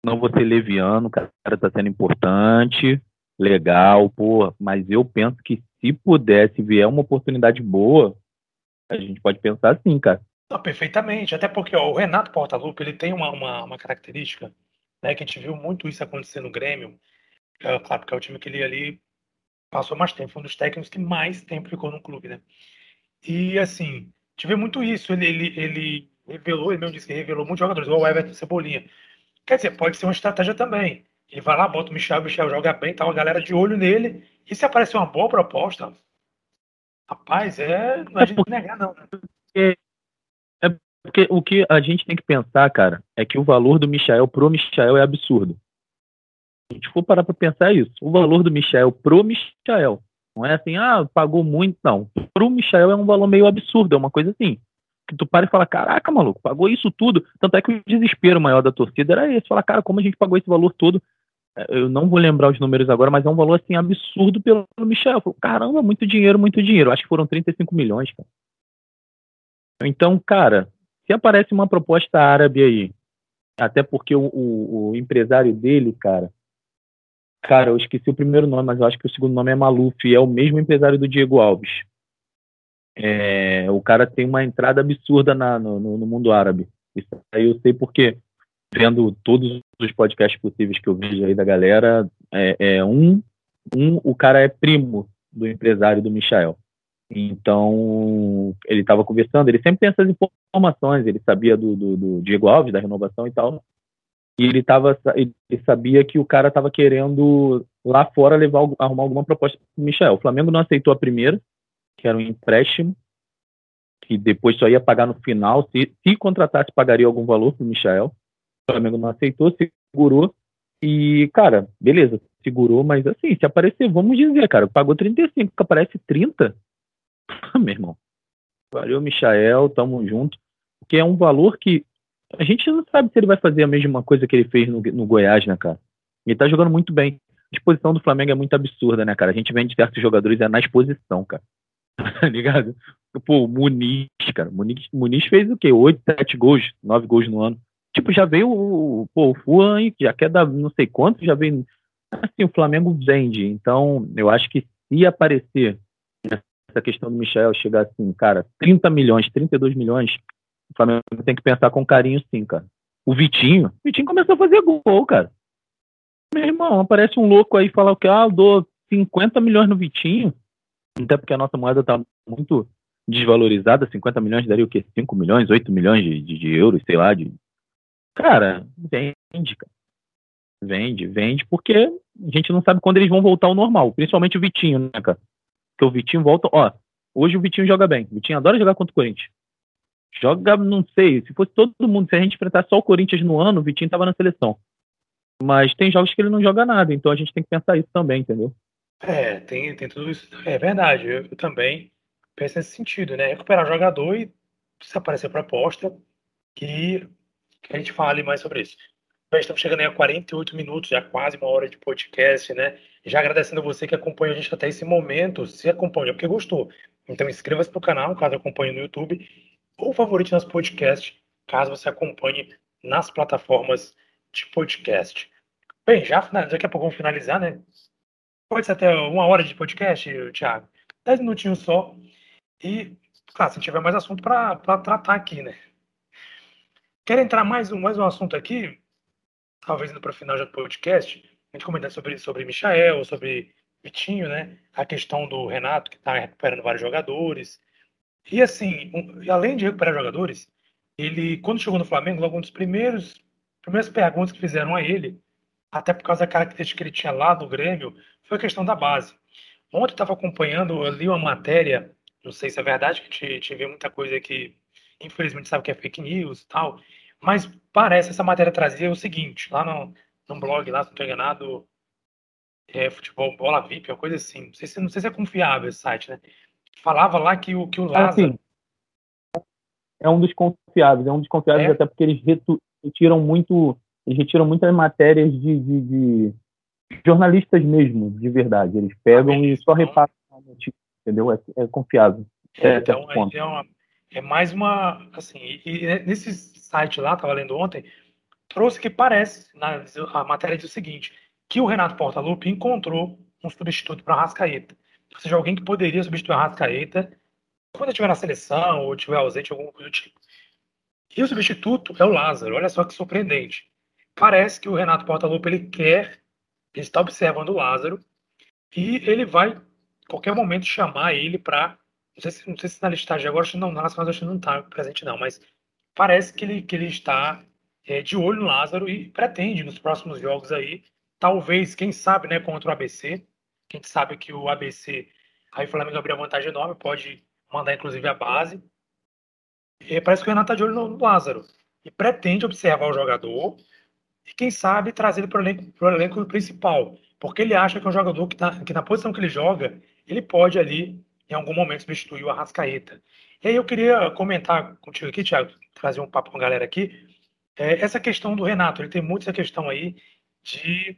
não vou ser leviano, o cara está sendo importante, legal, pô, mas eu penso que se pudesse vier uma oportunidade boa, a gente pode pensar assim, cara. Não, perfeitamente, até porque ó, o Renato Portaluppi, ele tem uma, uma, uma, característica, né, que a gente viu muito isso acontecer no Grêmio, é, claro, porque é o time que ele ali passou mais tempo, foi um dos técnicos que mais tempo ficou no clube, né, e assim, tive muito isso, ele, ele, ele revelou, ele mesmo disse que revelou muitos jogadores, igual o Everton Cebolinha, Quer dizer, pode ser uma estratégia também. Ele vai lá, bota o Michel, o Michel joga bem, tá uma galera de olho nele. E se aparecer uma boa proposta, rapaz, é. Não é, é porque, negar, não. É, é porque o que a gente tem que pensar, cara, é que o valor do Michel pro Michel é absurdo. A gente for parar pra pensar isso, o valor do Michel pro Michel. Não é assim, ah, pagou muito, não. Pro Michel é um valor meio absurdo, é uma coisa assim que tu para e fala, caraca, maluco, pagou isso tudo. Tanto é que o desespero maior da torcida era esse, falar, cara, como a gente pagou esse valor todo? É, eu não vou lembrar os números agora, mas é um valor assim absurdo pelo Michel. Falo, caramba, muito dinheiro, muito dinheiro. Acho que foram 35 milhões, cara. Então, cara, se aparece uma proposta árabe aí, até porque o, o, o empresário dele, cara, Cara, eu esqueci o primeiro nome, mas eu acho que o segundo nome é Maluf, e é o mesmo empresário do Diego Alves. É, o cara tem uma entrada absurda na, no, no, mundo árabe. Isso aí eu sei porque, vendo todos os podcasts possíveis que eu vejo aí da galera, é, é um, um, o cara é primo do empresário do Michael. Então, ele estava conversando, ele sempre tem essas informações, ele sabia do, do, do Diego Alves, da renovação e tal, e ele, tava, ele sabia que o cara estava querendo lá fora levar arrumar alguma proposta para o Michel. O Flamengo não aceitou a primeira, que era um empréstimo, que depois só ia pagar no final. Se, se contratasse, pagaria algum valor para o Michel. O Flamengo não aceitou, segurou. E, cara, beleza, segurou, mas assim, se aparecer, vamos dizer, cara, pagou 35, que aparece 30, meu irmão. Valeu, Michael, tamo junto. Porque é um valor que a gente não sabe se ele vai fazer a mesma coisa que ele fez no, no Goiás, né, cara? Ele tá jogando muito bem. A disposição do Flamengo é muito absurda, né, cara? A gente vende certos jogadores é na exposição, cara. tá ligado? Pô, o Muniz, cara. Muniz, Muniz fez o quê? Oito, sete gols, nove gols no ano. Tipo, já veio o, pô, o Fuan, já quer dar não sei quanto, já veio. Assim, o Flamengo vende. Então, eu acho que se aparecer essa questão do Michel chegar assim, cara, 30 milhões, 32 milhões, o Flamengo tem que pensar com carinho sim, cara. O Vitinho, o Vitinho começou a fazer gol, cara. Meu irmão, aparece um louco aí falar que? Ah, eu dou 50 milhões no Vitinho. Até porque a nossa moeda tá muito desvalorizada. 50 milhões daria o quê? 5 milhões, 8 milhões de, de, de euros, sei lá. De... Cara, vende, cara. Vende, vende, porque a gente não sabe quando eles vão voltar ao normal. Principalmente o Vitinho, né, cara? Porque o Vitinho volta. Ó, hoje o Vitinho joga bem. O Vitinho adora jogar contra o Corinthians. Joga, não sei, se fosse todo mundo, se a gente enfrentar só o Corinthians no ano, o Vitinho tava na seleção. Mas tem jogos que ele não joga nada, então a gente tem que pensar isso também, entendeu? É, tem, tem tudo isso. É verdade, eu, eu também penso nesse sentido, né? Recuperar o jogador e se aparecer proposta, que, que a gente fale mais sobre isso. Nós estamos chegando aí a 48 minutos, já quase uma hora de podcast, né? Já agradecendo você que acompanha a gente até esse momento, se acompanha porque gostou. Então inscreva-se no canal, caso acompanhe no YouTube, ou favorite nosso podcast, caso você acompanhe nas plataformas de podcast. Bem, já daqui a pouco vamos finalizar, né? Pode ser até uma hora de podcast, Thiago. Dez minutinhos só. E, claro, se tiver mais assunto para tratar aqui, né? Quer entrar mais um, mais um assunto aqui? Talvez indo para o final já do podcast, a gente comentar sobre, sobre Michael, sobre Vitinho, né? A questão do Renato, que está recuperando vários jogadores. E assim, um, além de recuperar jogadores, ele, quando chegou no Flamengo, logo um dos primeiros primeiras perguntas que fizeram a ele, até por causa da característica que ele tinha lá no Grêmio, foi a questão da base. Ontem eu estava acompanhando, eu li uma matéria, não sei se é verdade, que te, te vê muita coisa que, infelizmente, sabe que é fake news e tal, mas parece essa matéria trazia o seguinte, lá no, no blog, lá, se não estou enganado, é, futebol, bola VIP, uma coisa assim. Não sei, se, não sei se é confiável esse site, né? falava lá que o, que o é Lázaro. Assim, é um dos confiáveis, é um dos confiáveis é? até porque eles retiram muito, eles retiram muitas matérias de, de, de jornalistas mesmo, de verdade. Eles pegam ah, e só repassam a notícia, entendeu? É, é confiável. É, é então, é, uma, é, mais uma. Assim, e, e, nesse site lá, estava lendo ontem, trouxe que parece, na, a matéria diz o seguinte: que o Renato Portaluppi encontrou um substituto para a Rascaeta ou seja, alguém que poderia substituir a Rascaeta quando estiver na seleção ou estiver ausente, alguma coisa do tipo. E o substituto é o Lázaro. Olha só que surpreendente. Parece que o Renato Portaluppi ele quer, ele está observando o Lázaro e ele vai, em qualquer momento, chamar ele para. Não sei, se, não sei se na listagem agora, não, na nacional não está presente, não, mas parece que ele, que ele está é, de olho no Lázaro e pretende, nos próximos jogos aí, talvez, quem sabe, né, contra o ABC, a gente sabe que o ABC, aí o Flamengo abriu vantagem enorme, pode mandar inclusive a base. E parece que o Renato está de olho no Lázaro. E pretende observar o jogador e, quem sabe, trazer ele para o elenco, elenco, principal. Porque ele acha que é um jogador que, tá, que, na posição que ele joga, ele pode ali, em algum momento, substituir o Arrascaeta. E aí eu queria comentar contigo aqui, Thiago, trazer um papo com a galera aqui. É, essa questão do Renato, ele tem muito essa questão aí de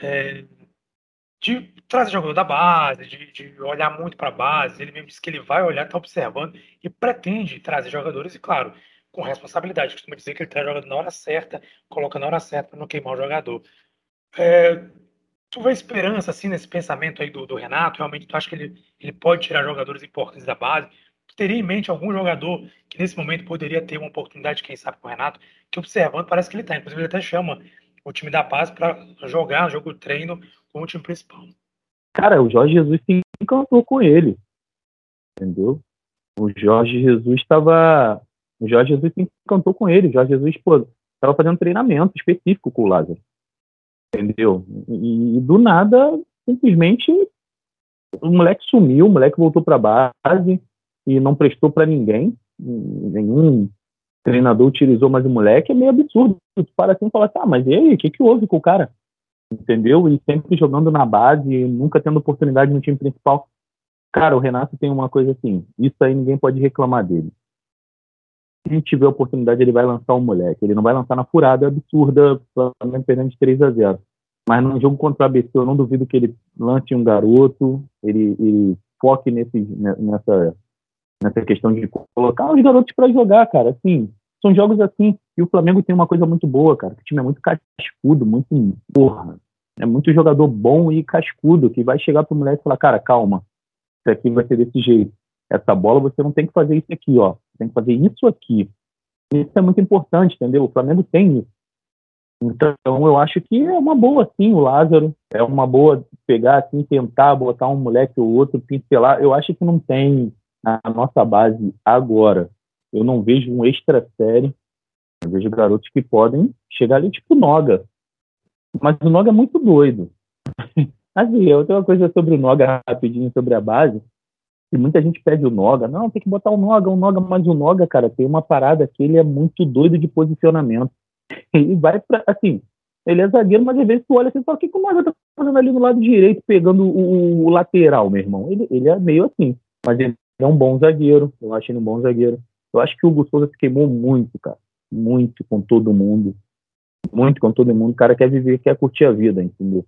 é, de trazer jogador da base, de, de olhar muito para a base. Ele mesmo disse que ele vai olhar, está observando e pretende trazer jogadores, e claro, com responsabilidade. Costuma dizer que ele traz jogador na hora certa, coloca na hora certa para não queimar o jogador. É, tu vê esperança assim nesse pensamento aí do, do Renato? Realmente tu acha que ele, ele pode tirar jogadores importantes da base? Teria em mente algum jogador que nesse momento poderia ter uma oportunidade, quem sabe, com o Renato? Que observando parece que ele está. Inclusive ele até chama o time da base para jogar jogo treino com o time principal. Cara, o Jorge Jesus se encantou com ele. Entendeu? O Jorge Jesus estava. O Jorge Jesus se encantou com ele. O Jorge Jesus, estava fazendo treinamento específico com o Lázaro. Entendeu? E, e do nada, simplesmente, o moleque sumiu, o moleque voltou para base e não prestou para ninguém. Nenhum treinador utilizou mais o moleque. É meio absurdo. Tu para assim e fala assim, ah, mas e aí, o que, que houve com o cara? Entendeu? E sempre jogando na base, nunca tendo oportunidade no time principal. Cara, o Renato tem uma coisa assim, isso aí ninguém pode reclamar dele se tiver oportunidade, ele vai lançar o moleque. Ele não vai lançar na furada absurda, perdendo de 3 a 0 Mas no jogo contra o ABC, eu não duvido que ele lance um garoto, ele, ele foque nesse, nessa, nessa questão de colocar os garotos para jogar, cara. Assim, são jogos assim. E o Flamengo tem uma coisa muito boa, cara. O time é muito cascudo, muito porra. É muito jogador bom e cascudo que vai chegar pro moleque e falar, cara, calma, isso aqui vai ser desse jeito essa bola, você não tem que fazer isso aqui, ó. Tem que fazer isso aqui. Isso é muito importante, entendeu? O Flamengo tem isso. Então, eu acho que é uma boa, sim, o Lázaro. É uma boa pegar, assim, tentar botar um moleque ou outro, pincelar. Eu acho que não tem na nossa base agora. Eu não vejo um extra série. Eu vejo garotos que podem chegar ali, tipo Noga. Mas o Noga é muito doido. assim, uma coisa sobre o Noga rapidinho, sobre a base. E muita gente pede o Noga. Não, tem que botar o Noga, o Noga, mas o Noga, cara, tem uma parada que ele é muito doido de posicionamento. Ele vai para assim, ele é zagueiro, mas às vezes tu olha assim e fala, o que, que o Noga tá fazendo ali no lado direito, pegando o, o, lateral, meu irmão? Ele, ele é meio assim, mas ele é um bom zagueiro, eu acho ele um bom zagueiro. Eu acho que o Souza se queimou muito, cara. Muito com todo mundo. Muito com todo mundo. O cara quer viver, quer curtir a vida, entendeu?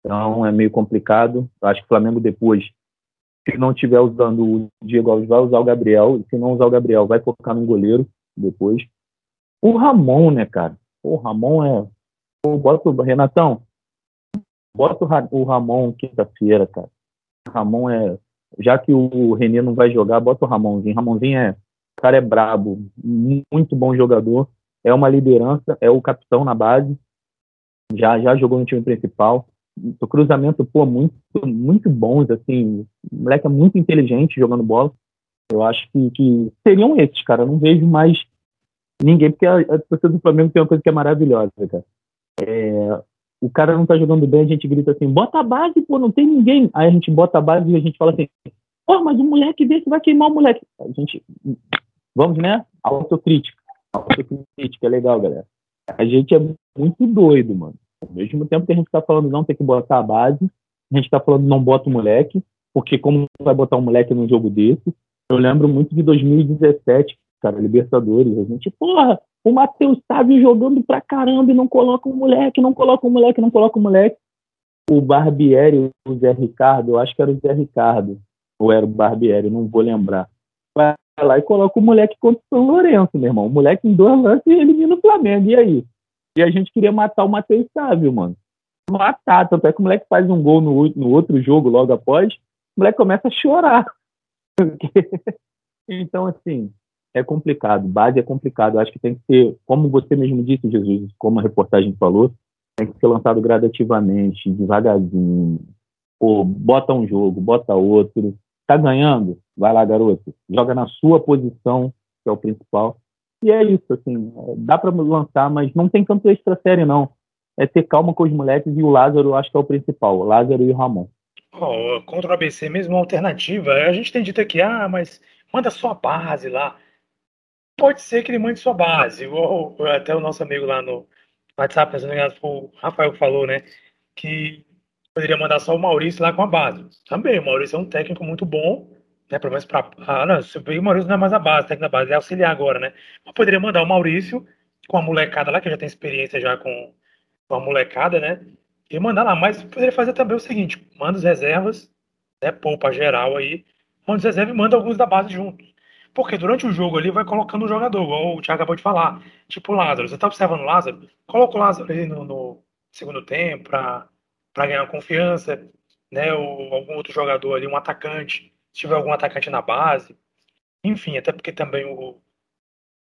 Então é meio complicado. Eu acho que o Flamengo depois se não estiver usando o Diego Alves, vai usar o Gabriel. Se não usar o Gabriel, vai focar no goleiro depois. O Ramon, né, cara? O Ramon é. Pô, bota o Renatão. Bota o Ramon quinta-feira, cara. O Ramon é. Já que o Renê não vai jogar, bota o Ramonzinho. Ramonzinho é. O cara é brabo, muito bom jogador. É uma liderança, é o capitão na base. Já, já jogou no time principal o cruzamento, pô, muito, muito bons, assim, o moleque é muito inteligente jogando bola. Eu acho que, que seriam esses, cara. Eu não vejo mais ninguém, porque a, a torcida do Flamengo tem uma coisa que é maravilhosa, cara. É, o cara não tá jogando bem, a gente grita assim, bota a base, pô, não tem ninguém. Aí a gente bota a base e a gente fala assim, pô, mas o moleque desse vai queimar o moleque. A gente, vamos, né? Autocrítica. Autocrítica, é legal, galera. A gente é muito doido, mano. Ao mesmo tempo que a gente está falando não tem que botar a base, a gente está falando não bota o moleque, porque como vai botar um moleque num jogo desse? Eu lembro muito de 2017, cara, Libertadores. A gente, porra, o Matheus Sávio jogando pra caramba e não coloca o moleque, não coloca o moleque, não coloca o moleque. O Barbieri, o Zé Ricardo, eu acho que era o Zé Ricardo, ou era o Barbieri, não vou lembrar. Vai lá e coloca o moleque contra o São Lourenço, meu irmão. O moleque em dois lances elimina o Flamengo. E aí? E a gente queria matar o Matheus Sávio, mano. Matar. Tanto é que o moleque faz um gol no, no outro jogo logo após, o moleque começa a chorar. então, assim, é complicado. Base é complicado. Eu acho que tem que ser, como você mesmo disse, Jesus, como a reportagem falou, tem que ser lançado gradativamente, devagarzinho. Pô, bota um jogo, bota outro. Tá ganhando? Vai lá, garoto. Joga na sua posição, que é o principal. E é isso, assim, dá para lançar, mas não tem tanto extra série, não. É ter calma com os moleques e o Lázaro, acho que é o principal, o Lázaro e o Ramon. Oh, contra o ABC, mesmo alternativa, a gente tem dito aqui, ah, mas manda sua base lá. Pode ser que ele mande sua base. Ou, até o noso amigo lá no WhatsApp, se não engano, o Rafael falou, né? Que poderia mandar só o Maurício lá com a base. Também, o Maurício é um técnico muito bom, né? Pelo menos para. Ah, não, o Maurício não é mais a base, técnico da base, é auxiliar agora, né? Mas poderia mandar o Maurício com a molecada lá, que já tem experiência já com, com a molecada, né? E mandar lá. Mas poderia fazer também o seguinte: manda os reservas, né? Poupa geral aí, manda os reservas e manda alguns da base juntos. Porque durante o jogo ali vai colocando o jogador, igual o Thiago acabou de falar. Tipo o Lázaro. Você tá observando o Lázaro? Coloca o Lázaro ali no, no segundo tempo para ganhar confiança, né? Ou algum outro jogador ali, um atacante, se tiver algum atacante na base. Enfim, até porque também o,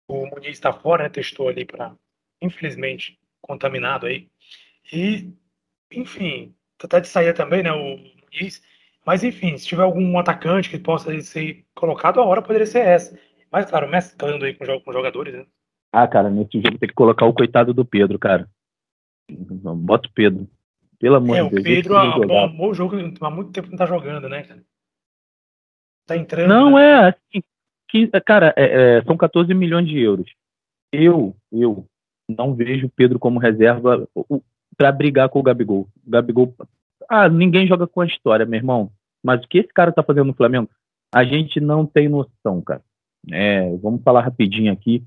o Muniz está fora, né? Testou ali para, infelizmente, contaminado aí. E, enfim, tá de sair também, né? O Muniz. Mas, enfim, se tiver algum atacante que possa ser colocado, a hora poderia ser essa. Mas, claro, mesclando aí com, com jogadores, né? Ah, cara, nesse jogo tem que colocar o coitado do Pedro, cara. Bota o Pedro. Pelo amor é, de Deus. O Pedro amou o jogo há muito tempo não tá jogando, né, cara? Tá entrando. Não, né? é, assim, cara, é, é, são 14 milhões de euros. Eu, eu não vejo o Pedro como reserva para brigar com o Gabigol. O Gabigol. Ah, ninguém joga com a história, meu irmão. Mas o que esse cara tá fazendo no Flamengo, a gente não tem noção, cara. É, vamos falar rapidinho aqui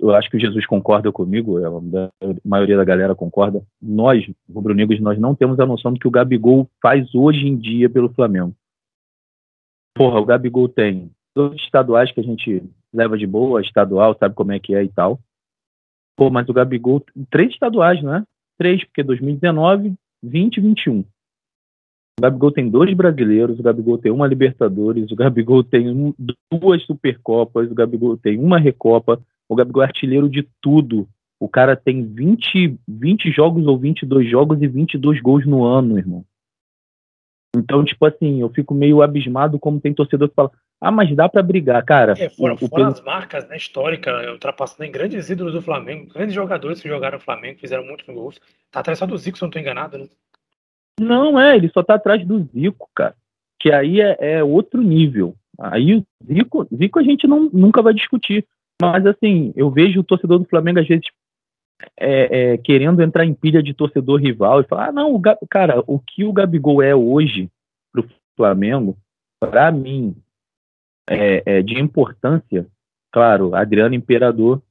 eu acho que o Jesus concorda comigo, é, a maioria da galera concorda. Nós, rubro-negros, nós não temos a noção do que o Gabigol faz hoje em dia pelo Flamengo. Porra, o Gabigol tem dois estaduais que a gente leva de boa, estadual, sabe como é que é e tal. Pô, mas o Gabigol, três estaduais, né? Três, porque 2019, 20 e 21. O Gabigol tem dois brasileiros, o Gabigol tem uma Libertadores, o Gabigol tem duas Supercopas, o Gabigol tem uma Recopa, o Gabigol é artilheiro de tudo. O cara tem 20, 20 jogos ou 22 jogos e 22 gols no ano, irmão. Então, tipo assim, eu fico meio abismado como tem torcedor que fala, ah, mas dá para brigar, cara. É, fora, o, fora as marcas né, históricas, ultrapassando em grandes ídolos do Flamengo, grandes jogadores que jogaram no Flamengo, fizeram muitos gols. Tá atrás só do Zico, se eu não tô enganado, né? Não, é, ele só tá atrás do Zico, cara. Que aí é, é outro nível. Aí o Zico, Zico a gente não, nunca vai discutir. Mas, assim, eu vejo o torcedor do Flamengo, às vezes, é, é, querendo entrar em pilha de torcedor rival e falar: ah, não, o cara, o que o Gabigol é hoje pro Flamengo, para mim, é, é, de importância, claro, Adriano Imperador,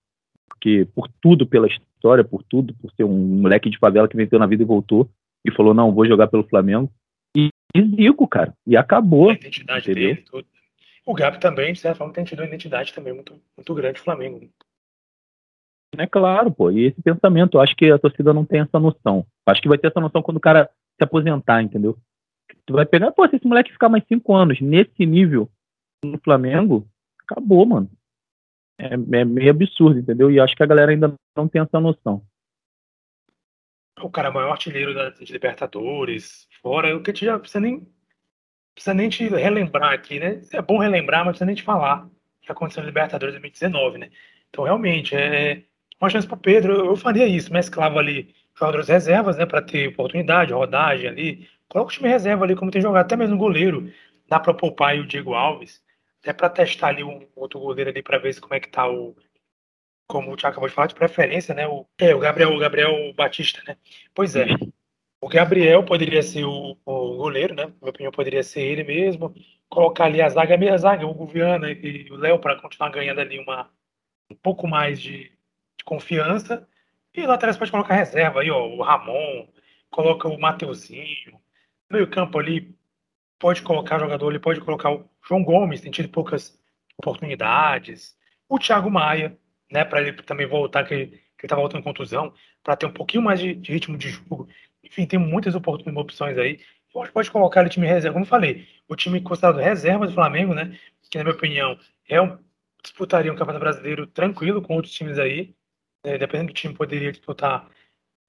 porque por tudo, pela história, por tudo, por ser um moleque de favela que venceu na vida e voltou, e falou: não, vou jogar pelo Flamengo. E, e Zico, cara, e acabou. A identidade entendeu? dele, tudo. O Gabi também, de certa forma, tem tido uma identidade também muito, muito grande do Flamengo. É claro, pô. E esse pensamento, eu acho que a torcida não tem essa noção. Acho que vai ter essa noção quando o cara se aposentar, entendeu? Tu vai pegar, pô, se esse moleque ficar mais cinco anos nesse nível no Flamengo, acabou, mano. É, é meio absurdo, entendeu? E acho que a galera ainda não tem essa noção. O cara é o maior artilheiro da, de Libertadores, fora, o que já precisa nem precisa nem te relembrar aqui, né? É bom relembrar, mas precisa nem te falar o que aconteceu no Libertadores 2019, né? Então, realmente, é uma chance para o Pedro. Eu faria isso, mesclava ali jogadores reservas, né, para ter oportunidade, rodagem ali. Coloca o time reserva ali, como tem jogado, até mesmo goleiro. Dá para poupar o Diego Alves, até para testar ali um outro goleiro ali para ver como é que tá o. Como o Thiago acabou de falar, de preferência, né? O, é, o Gabriel, o Gabriel Batista, né? Pois é. O Gabriel poderia ser o, o goleiro, né? Na minha opinião, poderia ser ele mesmo. Colocar ali a zaga, a meia zaga, o Guviana e o Léo para continuar ganhando ali uma, um pouco mais de, de confiança. E laterais pode colocar reserva aí, ó, o Ramon, coloca o Mateuzinho. No meio campo ali, pode colocar jogador, ele pode colocar o João Gomes, tem tido poucas oportunidades. O Thiago Maia, né, para ele também voltar, que, que ele tá voltando com contusão, para ter um pouquinho mais de, de ritmo de jogo enfim, tem muitas opções aí. Pode, pode colocar o time reserva, como eu falei, o time considerado reserva do Flamengo, né? Que na minha opinião é um, disputaria um campeonato brasileiro tranquilo com outros times aí. Né, dependendo do time, poderia disputar,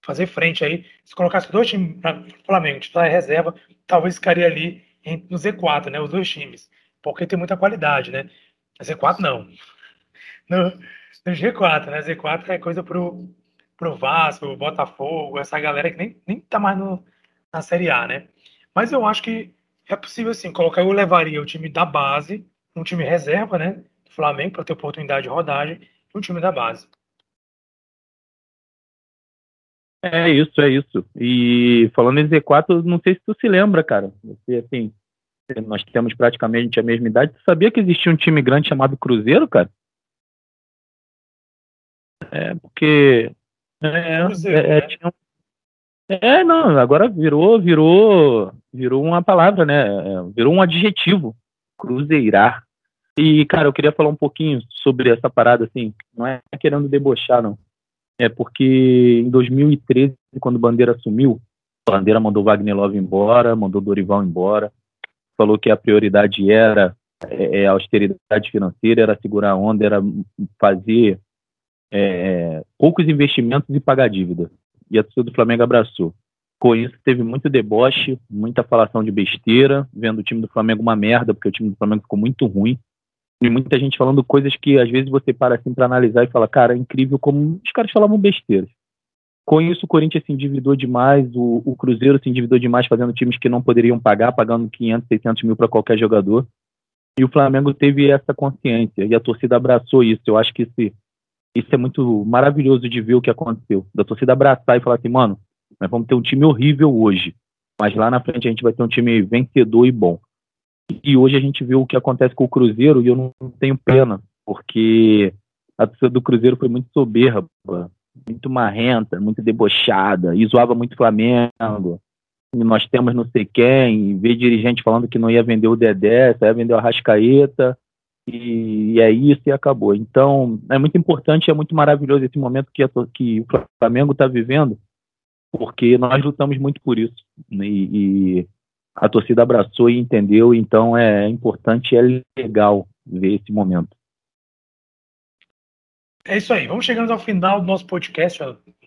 fazer frente aí. Se colocasse dois times para Flamengo, titular e reserva, talvez ficaria ali no Z4, né? Os dois times. Porque tem muita qualidade, né? Z4 não. No, no G4, né? Z4 é coisa pro, pro Vasco, Botafogo, essa galera que nem, nem tá mais no, na Série A, né? Mas eu acho que é possível sim, colocar, eu levaria o time da base, um time reserva, né? Flamengo, para ter oportunidade de rodagem, e um time da base. É isso, é isso. E falando em Z4, não sei se tu se lembra, cara. Você, assim, nós temos praticamente a mesma idade. Tu sabia que existia um time grande chamado Cruzeiro, cara? É, porque é, Cruzeiro, é, é, né? tinha... é, não, agora virou, virou, virou uma palavra, né? É, virou um adjetivo, cruzeirar. E, cara, eu queria falar um pouquinho sobre essa parada, assim, não é querendo debochar, não. É porque em 2013, quando Bandeira assumiu, Bandeira mandou Wagner Love embora, mandou Dorival embora, falou que a prioridade era é, é austeridade financeira, era segurar a onda, era fazer é, poucos investimentos e pagar dívida. E a torcida do Flamengo abraçou. Com isso, teve muito deboche, muita falação de besteira, vendo o time do Flamengo uma merda, porque o time do Flamengo ficou muito ruim. E muita gente falando coisas que às vezes você para assim para analisar e fala, cara, é incrível como os caras falavam besteiras. Com isso, o Corinthians se endividou demais, o, o, Cruzeiro se endividou demais, fazendo times que não poderiam pagar, pagando 500, 600 mil para qualquer jogador. E o Flamengo teve essa consciência e a torcida abraçou isso. Eu acho que esse, isso é muito maravilhoso de ver o que aconteceu. Da torcida abraçar e falar assim, mano, nós vamos ter um time horrível hoje, mas lá na frente a gente vai ter um time vencedor e bom. E hoje a gente viu o que acontece com o Cruzeiro e eu não tenho pena, porque a torcida do Cruzeiro foi muito soberba, muito marrenta, muito debochada, e zoava muito Flamengo. E nós temos não sei quem, e ver dirigente falando que não ia vender o Dedé, só ia vender o Arrascaeta, e, é isso e acabou. Então, é muito importante, é muito maravilhoso esse momento que, a, que o Flamengo está vivendo, porque nós lutamos muito por isso. Né? E, e, a torcida abraçou e entendeu, então é importante e é legal ver esse momento. É isso aí, vamos chegando ao final do nosso podcast,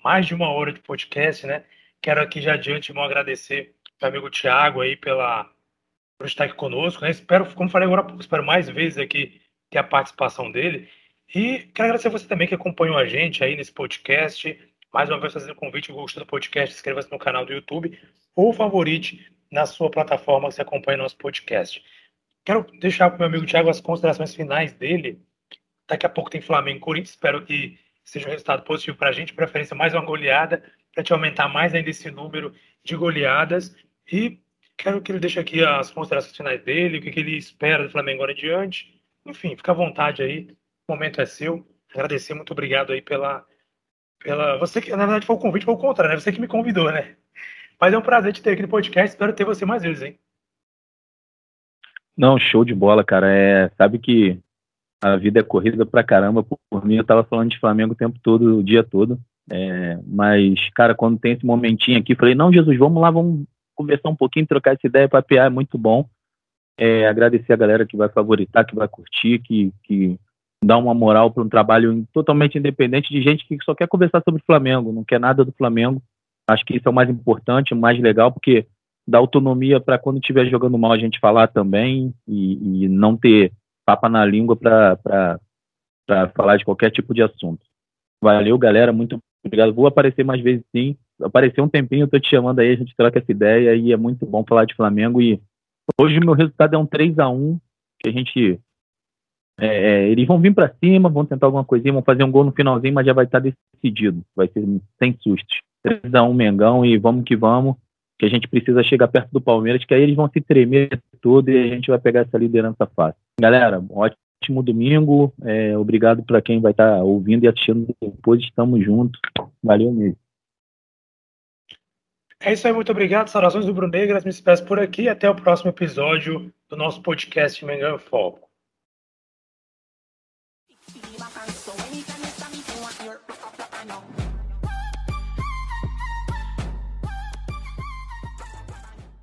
mais de uma hora de podcast, né? Quero aqui já adiante irmão, agradecer meu amigo Tiago aí pela, por estar aqui conosco, né? Espero, como falei agora, espero mais vezes aqui ter a participação dele. E quero agradecer você também que acompanhou a gente aí nesse podcast. Mais uma vez fazendo um convite, gostou do podcast, inscreva-se no canal do YouTube ou favorite na sua plataforma que você acompanha nosso podcast. Quero deixar para o meu amigo Thiago as considerações finais dele. Daqui a pouco tem Flamengo e Corinthians. Espero que seja um resultado positivo para a gente. Preferência mais uma goleada, para te aumentar mais ainda esse número de goleadas. E quero que ele deixe aqui as considerações finais dele, o que, que ele espera do Flamengo agora em diante. Enfim, fica à vontade aí. O momento é seu. Agradecer, muito obrigado aí pela, pela. Você que, na verdade, foi o convite, foi o contrário, né? Você que me convidou, né? Mas é um prazer te ter aqui no podcast. Espero ter você mais vezes, hein? Não, show de bola, cara. É, sabe que a vida é corrida pra caramba. Por, por mim, eu tava falando de Flamengo o tempo todo, o dia todo. É, mas, cara, quando tem esse momentinho aqui, falei, não, Jesus, vamos lá, vamos conversar um pouquinho, trocar essa ideia, papear, é muito bom. É, agradecer a galera que vai favoritar, que vai curtir, que, que dá uma moral para um trabalho totalmente independente de gente que só quer conversar sobre Flamengo, não quer nada do Flamengo. Acho que isso é o mais importante, o mais legal, porque dá autonomia para quando estiver jogando mal a gente falar também e, e não ter papa na língua para falar de qualquer tipo de assunto. Valeu, galera, muito obrigado. Vou aparecer mais vezes sim. Aparecer um tempinho, eu tô te chamando aí, a gente troca essa ideia e é muito bom falar de Flamengo. E hoje o meu resultado é um 3 a 1 que a gente. É, é, eles vão vir para cima, vão tentar alguma coisinha, vão fazer um gol no finalzinho, mas já vai estar decidido. Vai ser sem sustos. 3x1 Mengão e vamos que vamos, que a gente precisa chegar perto do Palmeiras, que aí eles vão se tremer todo e a gente vai pegar essa liderança fácil. Galera, ótimo domingo, é, obrigado para quem vai estar tá ouvindo e assistindo depois, estamos juntos, valeu mesmo. É isso aí, muito obrigado. Saudações do Bruno Negras, me despeço por aqui. Até o próximo episódio do nosso podcast Mengão Foco.